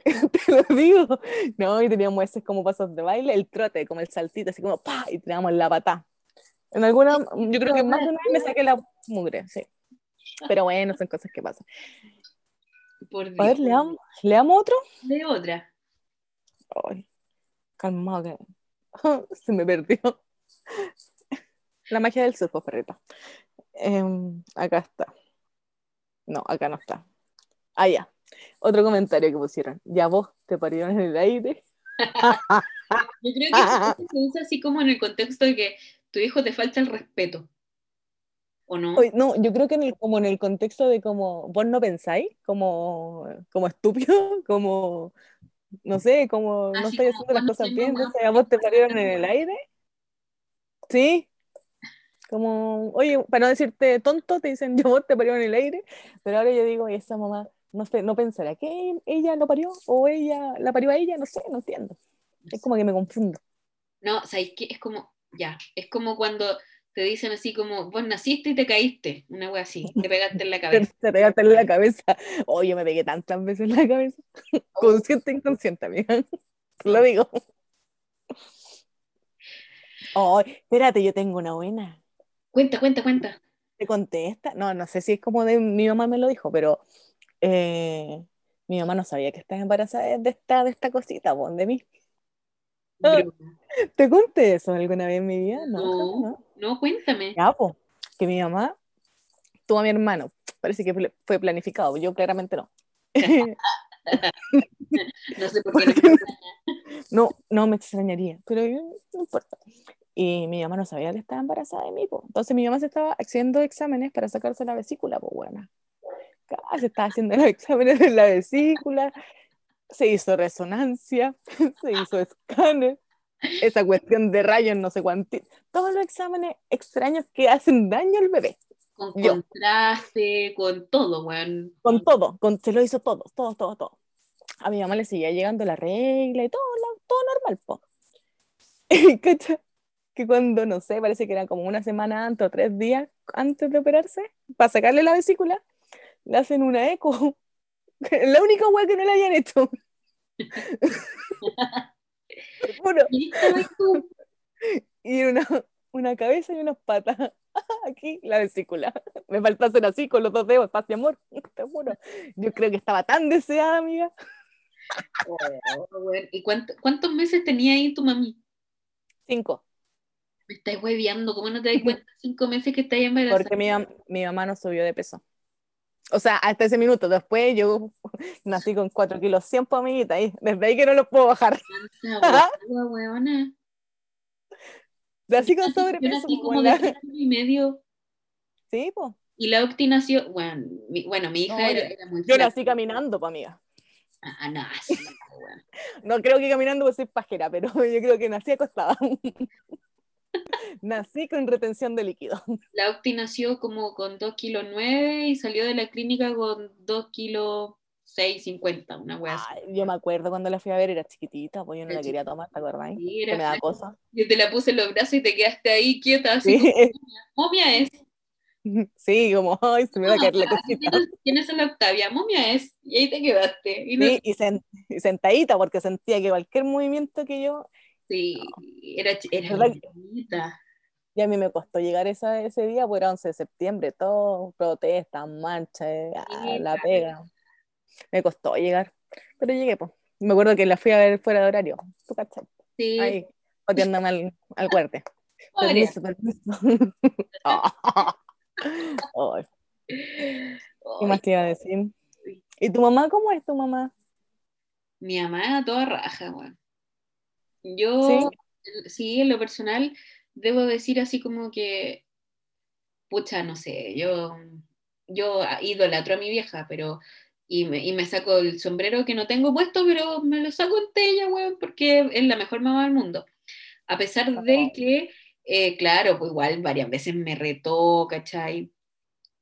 Te lo digo. No, y teníamos esos como pasos de baile, el trote, como el saltito, así como pa, y teníamos la pata. En alguna, yo creo que más de una vez me saqué la mugre, sí. Pero bueno, son cosas que pasan. Por A ver, ¿leamos, ¿leamos otro? De otra. Ay, calma, que se me perdió. La magia del surfo, perrito. Eh, acá está. No, acá no está. Ah, ya. Otro comentario que pusieron. Ya vos te parieron en el aire. Yo creo que se usa así como en el contexto de que tu hijo te falta el respeto. ¿O no? No, yo creo que en el, como en el contexto de como vos no pensáis, como, como estúpido, como, no sé, como no estoy haciendo las cosas bien, entonces a vos te parieron en el aire. Sí, como, oye, para no decirte tonto, te dicen yo vos te parieron en el aire, pero ahora yo digo, esa mamá no, sé, no pensará que ella lo parió o ella la parió a ella, no sé, no entiendo. Es como que me confundo. No, ¿sabes qué? Es como, ya, es como cuando te dicen así como, vos naciste y te caíste, una wea así, te pegaste en la cabeza. te pegaste en la cabeza. Oh, yo me pegué tantas veces en la cabeza. Consciente e inconsciente, amiga. Lo digo. Oh, espérate, yo tengo una buena. Cuenta, cuenta, cuenta. ¿Te contesta? No, no sé si es como de mi mamá me lo dijo, pero eh, mi mamá no sabía que estaba embarazada de esta, de esta cosita, bon, de mí. ¿Te conté eso alguna vez en mi vida? No, no, no, no cuéntame. Ya, que mi mamá tuvo a mi hermano. Parece que fue planificado, yo claramente no. no sé por qué no, no, no me extrañaría, pero no importa. Y mi mamá no sabía que estaba embarazada de mí. Entonces mi mamá se estaba haciendo exámenes para sacarse la vesícula, pues buena. Se estaba haciendo los exámenes de la vesícula, se hizo resonancia, se hizo escáner, esa cuestión de rayos, no sé cuánto, todos los exámenes extraños que hacen daño al bebé. Con contraste, con todo, weón. Con todo, con, se lo hizo todo, todo, todo, todo. A mi mamá le seguía llegando la regla y todo, todo normal, po. que cuando, no sé, parece que era como una semana antes o tres días antes de operarse, para sacarle la vesícula, le hacen una eco. La única weá que no le hayan hecho. bueno, y una, una cabeza y unas patas. Aquí la vesícula. Me faltó hacer así con los dos dedos, paz y amor. Te juro. Yo creo que estaba tan deseada, amiga. Oh, ¿Y cuántos meses tenía ahí tu mami? Cinco. Me estás hueviando, ¿cómo no te das cuenta cinco meses que estás embarazada? Porque mi, mi mamá no subió de peso. O sea, hasta ese minuto. Después yo nací con 4 kilos 100 por amiguita y desde ahí que no lo puedo bajar. Así con sobrepeso. como de y medio. Sí, pues. Y la Octi nació, bueno, mi, bueno, mi hija no, era, era, muy Yo nací caminando, pa' amiga. Ah, no, sí, bueno. no creo que caminando porque soy pajera, pero yo creo que nací acostada. Nací con retención de líquido. La Octi nació como con 2 kilos 9 y salió de la clínica con 2 kilos 650, una wea. Yo me acuerdo cuando la fui a ver, era chiquitita, pues yo no la quería tomar, ¿te acuerdas? Sí, me da cosa. Yo te la puse en los brazos y te quedaste ahí quieta, así sí. como, momia es. Sí, como, ay, se me va a caer la cosita. ¿quién es- ¿Quién es la Octavia? Momia es. Y ahí te quedaste. Y no- Sí, y, sen- y sentadita, porque sentía que cualquier movimiento que yo, sí, era, era ¿Verdad que- bonita. y a mí me costó llegar esa, ese día, pues era 11 de septiembre, todo, protestas, marchas, Sí, la pega. Me costó llegar, pero llegué, pues. Me acuerdo que la fui a ver fuera de horario, tú cachai, Sí, ahí, pateándome al, al pobre. Permiso, permiso. Ay, ¿Qué más te iba a decir? ¿Y tu mamá? ¿Cómo es tu mamá? Mi mamá toda raja, weón. Yo, ¿Sí? sí, en lo personal, debo decir así como que, pucha, no sé, yo, yo idolatro a mi vieja, pero, y me, y me saco el sombrero que no tengo puesto, pero me lo saco ante ella, weón, porque es la mejor mamá del mundo. A pesar de que, eh, claro, pues igual varias veces me retó, ¿cachai?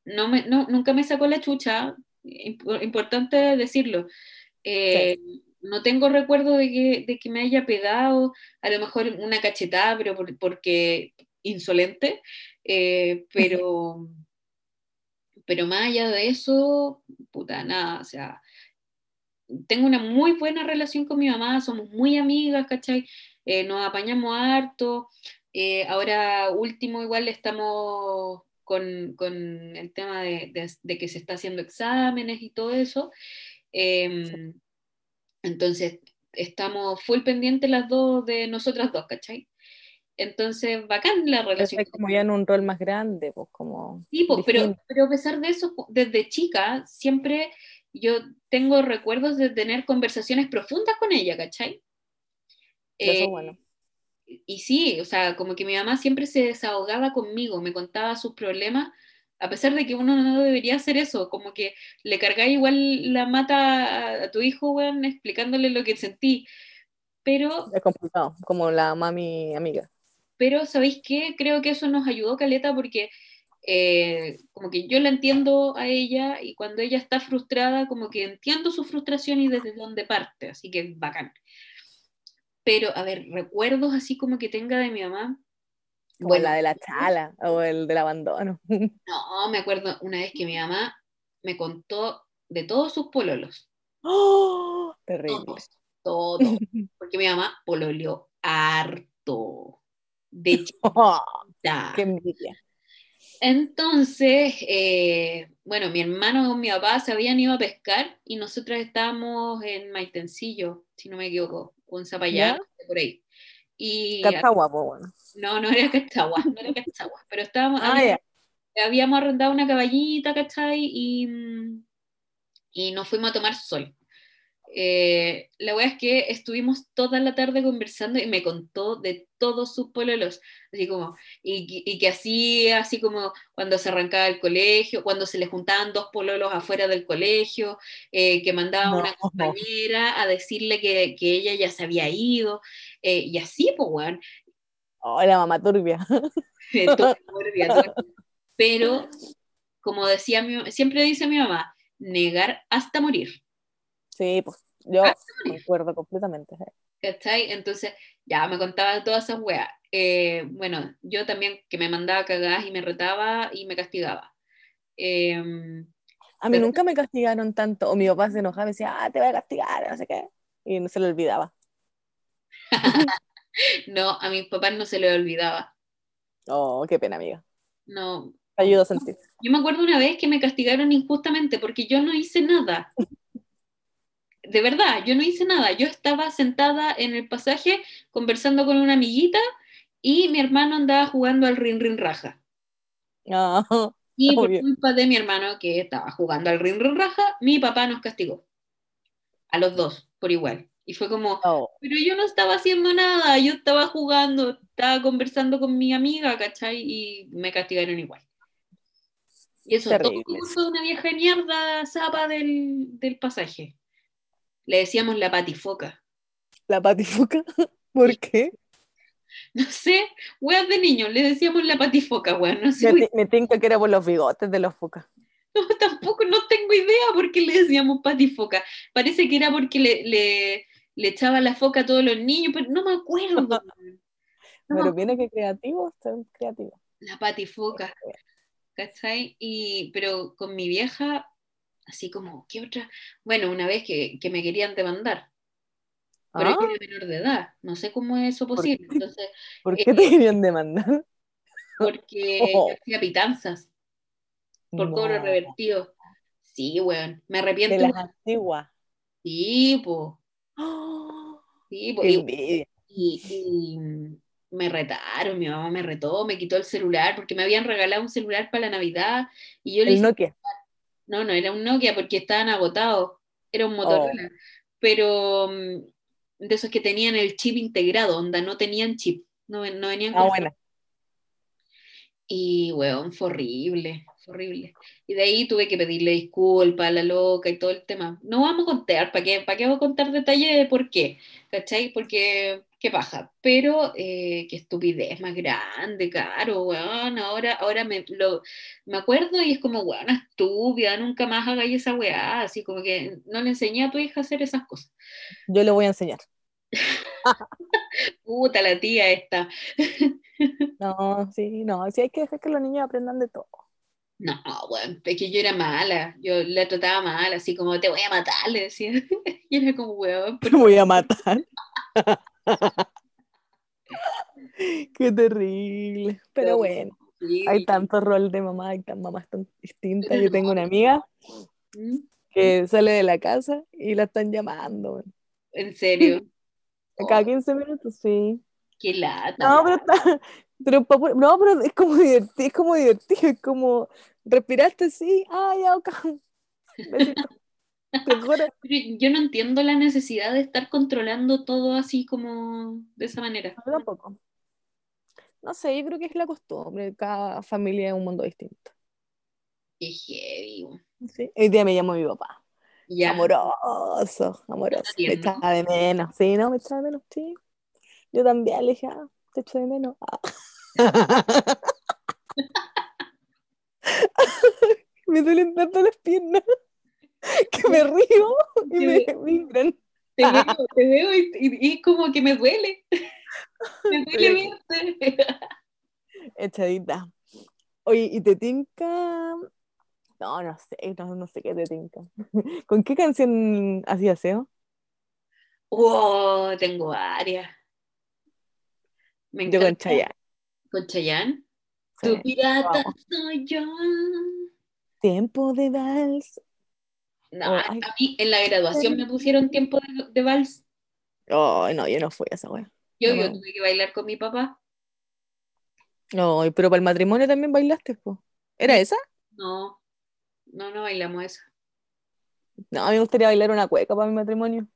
No me, no, nunca me sacó la chucha, imp- importante decirlo. Eh, No tengo recuerdo de que, de que me haya pegado, a lo mejor una cachetada, pero por- porque insolente, eh, pero, pero más allá de eso, puta, nada, o sea, tengo una muy buena relación con mi mamá, somos muy amigas, ¿cachai? Eh, nos apañamos harto. Eh, ahora último, igual estamos con, con el tema de, de- de que se está haciendo exámenes y todo eso. Eh, entonces, estamos full pendientes las dos de nosotras dos, ¿cachai? Entonces, bacán la relación. Es como ya en un rol más grande, pues como... Sí, pues, pero, pero a pesar de eso, desde chica, siempre yo tengo recuerdos de tener conversaciones profundas con ella, ¿cachai? Eso es Eh, bueno. y sí, o sea, como que mi mamá siempre se desahogaba conmigo, me contaba sus problemas, a pesar de que uno no debería hacer eso, como que le cargáis igual la mata a, tu hijo, weón, explicándole lo que sentí. Pero, Es complicado, como la mami amiga. pero ¿sabéis qué? Creo que eso nos ayudó, Caleta, porque eh, como que yo la entiendo a ella y cuando ella está frustrada, como que entiendo su frustración y desde dónde parte, así que bacán. Pero, a ver, recuerdos así como que tenga de mi mamá. Como la de la chala o el del abandono. No, me acuerdo una vez que mi mamá me contó de todos sus pololos. ¡Oh! Terrible. Todos, todos. Porque mi mamá pololeó harto. De chiquita. ¡Qué envidia! Entonces, eh, bueno, mi hermano con mi papá se habían ido a pescar y nosotras estábamos en Maitencillo, si no me equivoco, o en Zapallán, por ahí. Y pues bueno. no, no era Cachagua, no era Cachagua, pero estábamos, Ah, habíamos arrendado una caballita, ¿cachai? Y, y nos fuimos a tomar sol. Eh, la wea es que estuvimos toda la tarde conversando y me contó de todos sus pololos, así como, y, que- y que hacía, así como cuando se arrancaba el colegio, cuando se le juntaban dos pololos afuera del colegio, eh, que mandaba No. una compañera a decirle que, que ella ya se había ido, eh, y así, pues, weón, Oh, la mamá turbia. Pero, como decía mi, siempre dice mi mamá, negar hasta morir. Sí, pues yo Ah, concuerdo completamente. ¿Cachai? Entonces, ya me contaba todas esas weas. Eh, bueno, yo también que me mandaba cagadas y me retaba y me castigaba. Eh, A mí Pero- nunca me castigaron tanto. O mi papá se enojaba y decía, ah, te voy a castigar, no sé qué. Y no se le olvidaba. no, a mis papás no se les olvidaba. Oh, qué pena, amiga. No. Te ayudo a sentir. Yo me acuerdo una vez que me castigaron injustamente porque yo no hice nada. De verdad, yo no hice nada. Yo estaba sentada en el pasaje conversando con una amiguita y mi hermano andaba jugando al rin rin raja. Y por culpa de mi hermano que estaba jugando al rin rin raja, mi papá nos castigó. A los dos, por igual. Y fue como, oh, pero yo no estaba haciendo nada, yo estaba jugando, estaba conversando con mi amiga, ¿cachai? Y me castigaron igual. Y eso, todo Terrible. de una vieja mierda zapa del, del pasaje. Le decíamos la patifoca. la patifuca. ¿Por qué? No sé, weas de niños, le decíamos la patifoca, weón. No sé, Me, tinca que era por los bigotes de los focas. No, tampoco, no tengo idea por qué le decíamos patifoca. Parece que era porque le, le, le echaba la foca a todos los niños, pero no me acuerdo. me Pero viene que creativos, son creativos. La patifoca. ¿cachai? Y, pero con mi vieja, así como, ¿qué otra? Bueno, una vez que, que me querían demandar, pero Ah, era menor de edad, no sé cómo es eso ¿por posible. qué, Entonces, por eh, qué te querían demandar? porque yo Oh, hacía pitanzas por cobro no, revertido. Sí, weón, me de arrepiento las igual. antiguas. Sí, pues, ¡Oh! sí, po. ¡Qué Y, envidia! y- y me retaron, mi mamá me retó, me quitó el celular, porque me habían regalado un celular para la Navidad y yo le El hice, Nokia. No, no, era un Nokia porque estaban agotados, era un Oh, Motorola, pero mm, de esos que tenían el chip integrado, onda, no tenían chip, no, no venían ah, con buena. Y, weón, fue horrible, fue horrible. Y de ahí tuve que pedirle disculpas a la loca y todo el tema. No vamos a contar, ¿para qué, para qué voy a contar detalles de por qué? ¿Cachai? Porque, qué paja. Pero, eh, qué estupidez más grande, caro, weón. Ahora, ahora me, lo, me acuerdo y es como, weón, estúpida, nunca más hagáis esa weá. Así como que no le enseñé a tu hija a hacer esas cosas. Yo le voy a enseñar. Puta la tía esta. No, sí, no, sí hay que dejar que los niños aprendan de todo. No, weón, es que yo era mala, yo la trataba mal, así como te voy a matar, le decía. Y era como, weón, Te voy a matar. Qué terrible. Pero bueno, hay tanto rol de mamá, hay tan mamás tan distintas. Yo tengo una amiga ¿Mm? que sale de la casa y la están llamando. En serio. Cada Oh, 15 minutos, sí. qué lata. No, pero está, pero no, pero es como divertido, es como divertido, es como respiraste, sí, ah, juro. Pero yo no entiendo la necesidad de estar controlando todo así como de esa manera. Tampoco. No sé, yo creo que es la costumbre, cada familia es un mundo distinto. Qué heavy. ¿sí? Hoy día me llamo mi papá. Ya, Amoroso, amoroso. Me echaba de menos, sí, ¿no? Me echaba de menos, sí. Yo también le dije, ah, te echo de menos. Ah. Me duelen tanto las piernas que me río y me vibran. te veo, te veo y, y- como que me duele. Me duele verte. Echadita. Oye, ¿y te tinca? No, no sé, no, no sé qué te tinca. ¿Con qué canción hacías SEO? Wow, tengo varias. Me Yo con encanta. Chayanne. ¿Con Chayanne? sí. Tu pirata soy yo. Tiempo de vals. No, Oh, a ay. mí en la graduación me pusieron tiempo de, de vals. Ay, no, yo no fui a esa wea. Yo, No, yo no. tuve que bailar con mi papá. Ay, pero para el matrimonio también bailaste, po. ¿Era esa? No, no, no bailamos eso. No, a mí me gustaría bailar una cueca para mi matrimonio.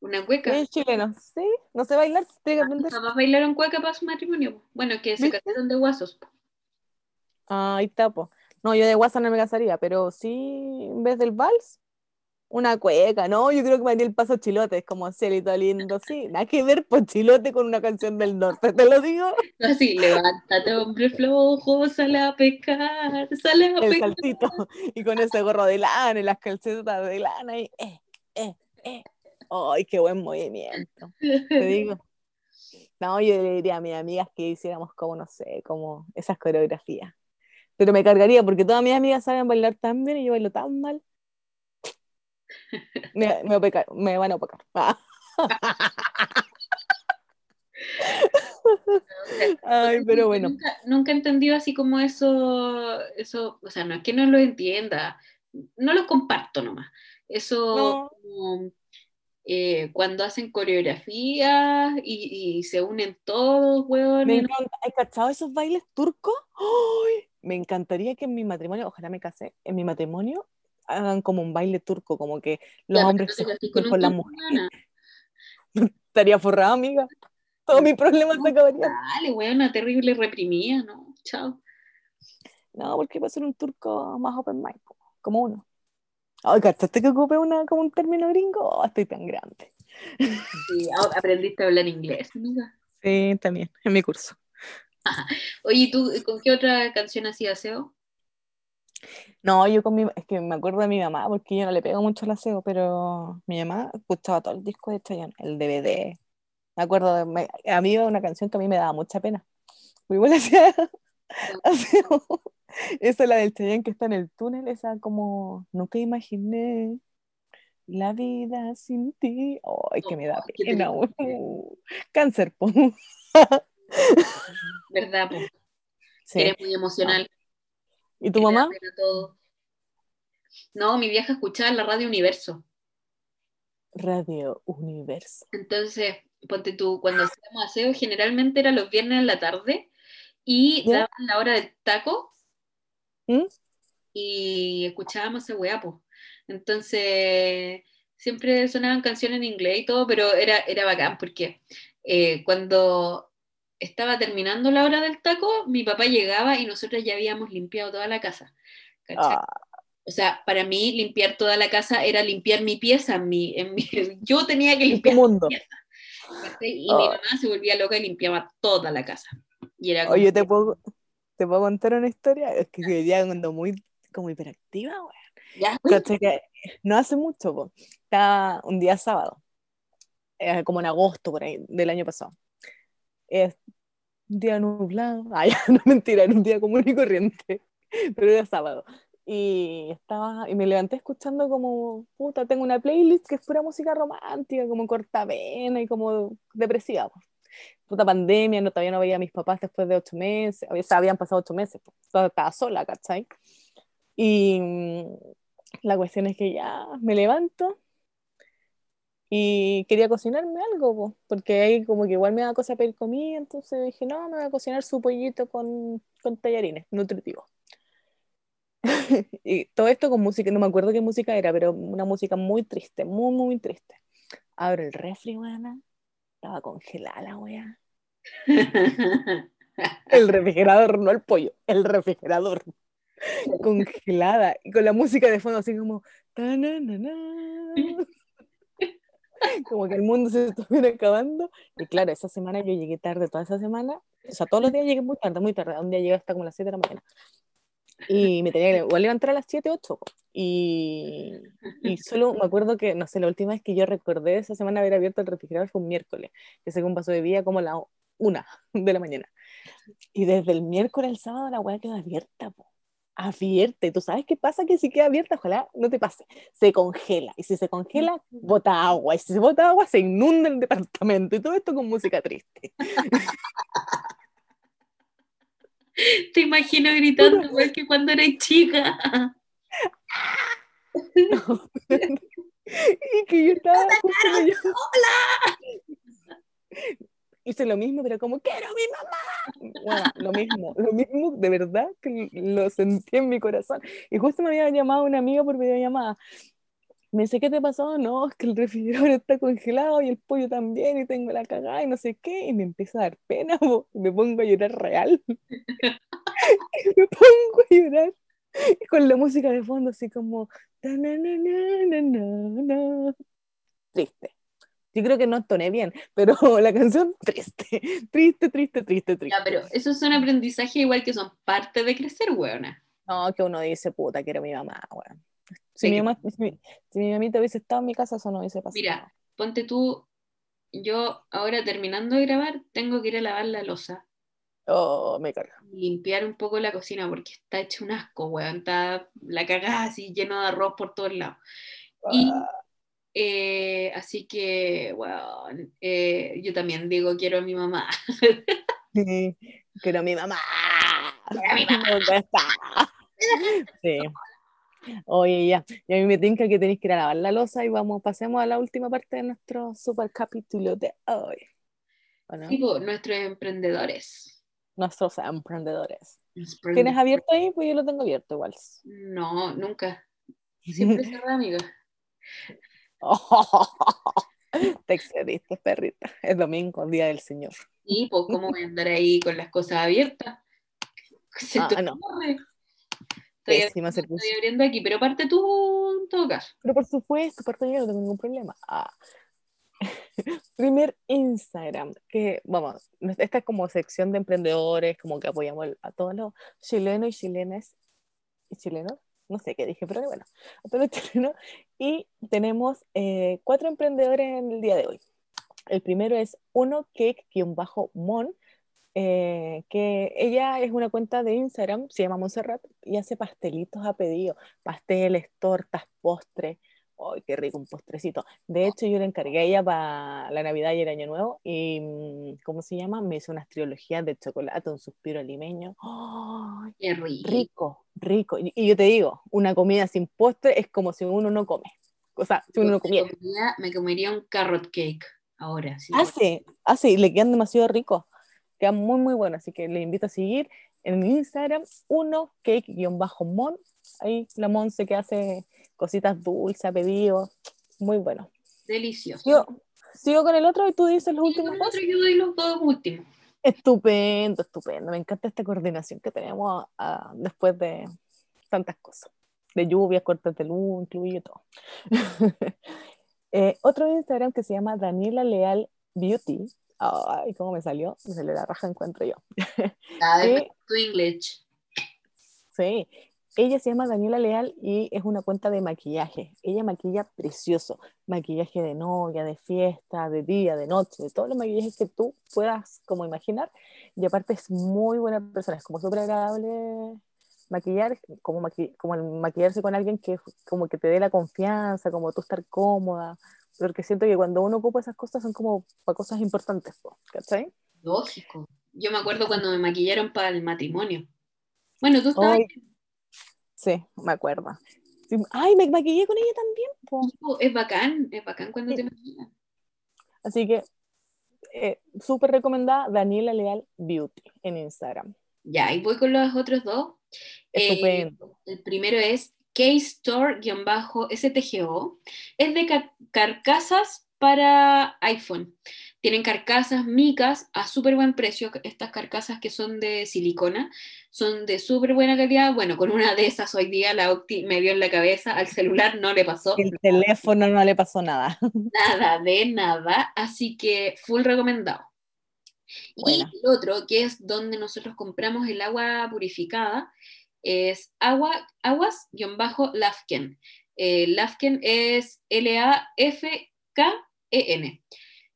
Una cueca. Soy chileno, sí, no sé bailar, tengo que Mis aprender. papás bailaron cueca para su matrimonio. Bueno, que se ¿Viste? casaron de guasos. Ah, ahí está, po. No, yo de guasa no me casaría, pero sí, en vez del vals, una cueca, ¿no? Yo creo que me haría el paso chilote, es como cielito lindo, sí. Nada que ver, pues chilote con una canción del norte, te lo digo. Así, levántate, hombre flojo, sale a pescar, sale a El pescar. saltito, y con ese gorro de lana y las calcetas de lana, y eh, eh, eh. ¡Ay, qué buen movimiento! Te digo. No, yo le diría a mis amigas que hiciéramos como, no sé, como esas coreografías. Pero me cargaría porque todas mis amigas saben bailar tan bien y yo bailo tan mal. Me, me, opacar- me van a opacar. Ah, Ay, pero bueno. Nunca, nunca he entendido así como eso, eso, o sea, no es que no lo entienda, no lo comparto nomás. Eso, No. como, eh, cuando hacen coreografías y, y se unen todos, weón, Me encanta. ¿Has cachado esos bailes turcos? ¡Ay! Me encantaría que en mi matrimonio, ojalá me case, en mi matrimonio hagan como un baile turco, como que los hombres no se con con las mujeres. Estaría forrada, amiga. Todos mis problemas se acabarían. Dale, weona, terrible reprimida, ¿no? Chao. No, porque va a ser un turco más open mind, como uno. Ay, ¿cachaste que ocupé una, como un término gringo? Oh, estoy tan grande. Sí, ahora aprendiste a hablar inglés, amiga. Sí, también, en mi curso. Oye, ¿y ¿tú con qué otra canción hacías SEO? No, yo con mi, es que me acuerdo de mi mamá, porque yo no le pego mucho al aseo, pero mi mamá escuchaba todo el disco de Chayanne, el DVD. Me acuerdo, de, me- a mí una canción que a mí me daba mucha pena. Igual hacía aseo. Esa es la del Cheyenne que está en el túnel, esa como, nunca imaginé la vida sin ti. Ay, que me da Oh, pena. weón. Cáncer, po. ¿Verdad? po? Sí. Eres muy emocional. ¿Y tu mamá? todo. No, mi vieja escuchaba la radio Universo. Radio Universo. Entonces, ponte tú, cuando hacíamos aseo, generalmente era los viernes en la tarde y ¿Ya? daban la hora del taco ¿Mm? y escuchábamos ese weá. Entonces, siempre sonaban canciones en inglés y todo, pero era, era bacán porque eh, cuando estaba terminando la hora del taco, mi papá llegaba y nosotros ya habíamos limpiado toda la casa. Ah, O sea, para mí limpiar toda la casa era limpiar mi pieza, mi, en mi- yo tenía que limpiar mundo. mi pieza. Y mi Oh. mamá se volvía loca y limpiaba toda la casa. Y era Oye, ¿te puedo, ¿te puedo contar una historia? Es que hoy día ando muy como hiperactiva, ya, no hace mucho, po. Estaba un día sábado, eh, como en agosto por ahí, del año pasado. Es un día nublado, ah, ya, no mentira, era un día común y corriente, pero era sábado. Y estaba, y me levanté escuchando como, puta, tengo una playlist que es pura música romántica, como cortavena y como depresiva. po. Puta pandemia, no, todavía no veía a mis papás después de ocho meses, o sea, habían pasado ocho meses. Estaba- estaba sola, ¿cachai? Y mm, la cuestión es que ya me levanto y quería cocinarme algo, po, porque ahí como que igual me da cosa pedir comida, entonces dije, no, me voy a cocinar su pollito con, con tallarines, nutritivo. Y todo esto con música, no me acuerdo qué música era, pero una música muy triste, muy, muy triste. Abro el refri, weona, estaba congelada la wea. El refrigerador, no el pollo, el refrigerador. Congelada y con la música de fondo así como. como que el mundo se estuviera acabando. Y claro, esa semana yo llegué tarde toda esa semana, o sea, todos los días llegué muy tarde, muy tarde, un día llegué hasta como las 7 de la mañana. Y me tenía que igual levantar a las 7, 8 po. y, y solo me acuerdo que, no sé, la última vez que yo recordé esa semana haber abierto el refrigerador fue un miércoles, que según pasó de día como la una de la mañana. Y desde el miércoles al sábado la weá quedó abierta, po. Abierta. ¿Y tú sabes qué pasa? Que si queda abierta, ojalá no te pase. Se congela. Y si se congela, bota agua. Y si se bota agua, se inunda el departamento. Y todo esto con música triste. Te imagino gritando igual que cuando eres chica. y que yo estaba llamó- Hice lo mismo, pero como, quiero mi mamá. Bueno, lo mismo, lo mismo, de verdad, que lo sentí en mi corazón. Y justo me había llamado una amiga por videollamada. Me dice, ¿qué te pasó? No, es que el refrigerador está congelado y el pollo también, y tengo la cagada y no sé qué. Y me empieza a dar pena, y me pongo a llorar real. y me pongo a llorar. Y con la música de fondo, así como. Triste. Yo creo que no entoné bien, pero la canción triste, triste, triste, triste, triste. Ya, pero esos son aprendizajes igual que son parte de crecer, weona. No, que uno dice, puta, quiero a mi mamá, weón. Si, Sí, mi mamá, si, mi, si mi mamita hubiese estado en mi casa, eso no hubiese pasado. Mira, ponte tú, yo ahora terminando de grabar, tengo que ir a lavar la losa Oh, me carga. y limpiar un poco la cocina porque está hecho un asco, weón. Está la cagada así lleno de arroz por todos lados. Y Ah, eh, así que, weón, eh, yo también digo, quiero a mi mamá. sí, quiero a mi mamá. Quiero a. Sí. Oye, ya, y a mí me tinca que tenéis que ir a lavar la losa y vamos, pasemos a la última parte de nuestro super capítulo de hoy. ¿O no? Tipo, nuestros emprendedores. Nuestros emprendedores. ¿Tienes abierto ahí? Pues yo lo tengo abierto igual. No, nunca. Siempre cerrada, amiga. Te excediste, perrita. Es domingo, día del Señor. Y pues, ¿cómo voy a andar ahí con las cosas abiertas? ¿Qué se te Ah, no. Estoy, abriendo aquí, pero parte tú en todo caso. Pero por supuesto, parto yo, no tengo ningún problema. Ah. Primer Instagram, que vamos, esta es como sección de emprendedores, como que apoyamos a todos los chilenos y chilenas y chilenos, no sé qué dije, pero bueno, a todos los chilenos. Y tenemos eh, cuatro emprendedores en el día de hoy. El primero es uno cake-mon, eh, que ella es una cuenta de Instagram, se llama Monserrat, y hace pastelitos a pedido, pasteles, tortas, postres. ¡Ay, qué rico un postrecito! De hecho, yo le encargué a ella para la Navidad y el Año Nuevo, y mm, ¿cómo se llama? Me hizo unas trilogías de chocolate, un suspiro limeño. ¡Ay, Qué rico. rico, rico! Y, y yo te digo, una comida sin postre es como si uno no come. O sea, si uno no comiera. me comería un carrot cake ahora. Sí. Hace, hace, y le quedan demasiado ricos. Quedan muy, muy buenos. Así que le invito a seguir en mi Instagram, uno cake-mon. Ahí la Monse que hace cositas dulces a pedido. Muy bueno. Delicioso. Sigo, sigo con el otro y tú dices los últimos con el otro yo doy los dos últimos. Estupendo, estupendo. Me encanta esta coordinación que tenemos ah, después de tantas cosas. De lluvias, cortes de luz, incluye todo. Eh, otro Instagram que se llama Daniela Leal Beauty. Ay, ¿cómo me salió? Me salió la raja, encuentro yo. Ah, después tu English. Sí, ella se llama Daniela Leal y es una cuenta de maquillaje. Ella maquilla precioso, maquillaje de novia, de fiesta, de día, de noche, de todos los maquillajes que tú puedas como imaginar. Y aparte es muy buena persona, es como súper agradable maquillar, como, maqui- como el maquillarse con alguien que como que te dé la confianza, como tú estar cómoda. Porque siento que cuando uno ocupa esas cosas son como para cosas importantes, po, ¿cachai? Lógico. Yo me acuerdo cuando me maquillaron para el matrimonio. Bueno, tú estabas sí, me acuerdo. Sí, Ay, me maquillé con ella también, po. es bacán, es bacán cuando te maquillan. Así que, eh, súper recomendada Daniela Leal Beauty en Instagram. Ya, y voy con los otros dos. Eh, el primero es K-Store-STGO. Es de ca- carcasas para iPhone. Tienen carcasas micas a súper buen precio. Estas carcasas que son de silicona son de súper buena calidad. Bueno, con una de esas hoy día la Octi me dio en la cabeza. Al celular no le pasó El teléfono no le pasó nada. nada de nada. Así que full recomendado. Buena. Y el otro, que es donde nosotros compramos el agua purificada, es agua, aguas-lafken. Eh, Lafken es L-A-F-K-E-N.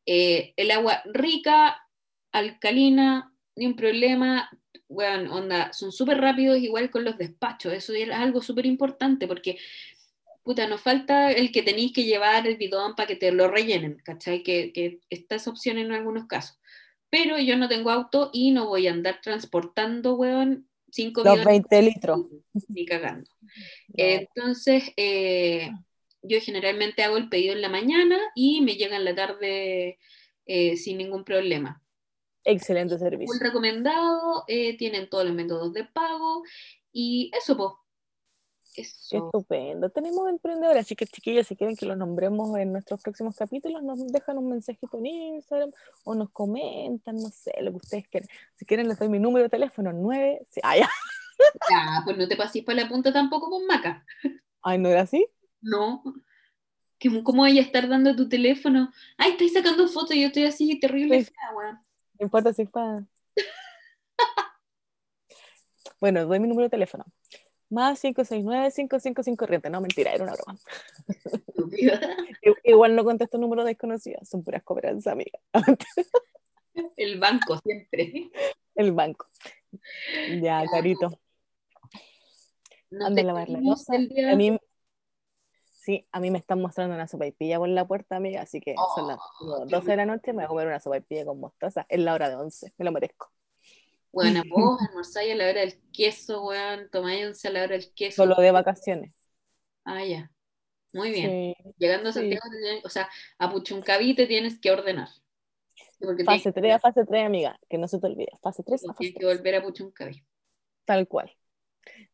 Eh, el agua rica, alcalina, ni un problema. Bueno, onda, son súper rápidos, igual con los despachos. Eso es algo súper importante porque, puta, nos falta el que tenéis que llevar el bidón para que te lo rellenen, ¿cachai? Que, que está esa opción en algunos casos pero yo no tengo auto y no voy a andar transportando, weón, cinco Los bidones 20 litros. ni cagando. Entonces, eh, yo generalmente hago el pedido en la mañana y me llega en la tarde eh, sin ningún problema. Excelente Muy servicio. recomendado, eh, tienen todos los métodos de pago y eso, pues. Eso. estupendo. Tenemos emprendedores, así que chiquillos, si quieren que los nombremos en nuestros próximos capítulos, nos dejan un mensajito en Instagram o nos comentan, no sé, lo que ustedes quieran. Si quieren, les doy mi número de teléfono, 9... sí, Ay, Ya, pues no te pases para la punta tampoco con Maca. ay, ¿no era así? No. ¿Cómo vaya a estar dando tu teléfono? Ay, estáis sacando fotos y yo estoy así terrible Sí. weón. No importa si es para... Bueno, doy mi número de teléfono. Más 569-555 corriente. No, mentira, era una broma. Igual no contesto números desconocidos, son puras cobranzas, amiga. El banco siempre. El banco. Ya, carito. Nos Anda a lavar la despedimos loza. del día- A mí, sí, a mí me están mostrando una sopaipilla por la puerta, amiga, así que son las Oh, 12 de la noche, me voy a comer una sopaipilla con mostaza. Es la hora de 11, me lo merezco. Bueno, vos almorzáis a la hora del queso, weón. Tomáis once a la hora del queso. Solo de vacaciones. Ah, ya. Muy bien. Sí. Llegando a Sí. Santiago, tienes- o sea, a Puchuncaví te tienes que ordenar. Sí, Porque Fase tienes, 3 a fase 3, amiga, que no se te olvide. Fase 3 a fase tienes que 3. volver a Puchuncaví. Tal cual.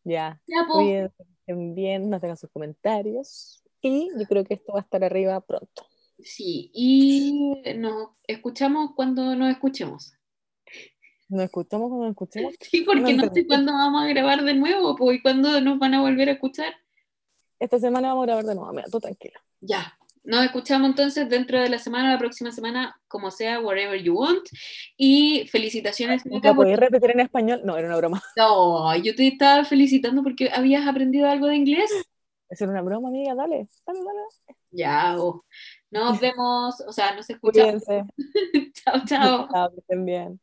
Ya, Ya, po. Bien, nos dejan sus comentarios. Y yo creo que esto va a estar arriba pronto. Sí, y nos escuchamos cuando nos escuchemos. ¿Nos escuchamos cuando nos escuchemos? Sí, porque No no, sé cuándo vamos a grabar de nuevo, pues, y cuándo nos van a volver a escuchar. Esta semana vamos a grabar de nuevo, mira, tú tranquila. Ya. Nos escuchamos entonces dentro de la semana, la próxima semana, como sea, wherever you want. Y felicitaciones, ¿La por- podéis repetir en español? No, era una broma. No, yo te estaba felicitando porque habías aprendido algo de inglés. Es una broma, amiga, dale, dale, dale. Ya, oh. nos vemos, o sea, nos escuchamos. Chao, chao. Chao, que estén bien.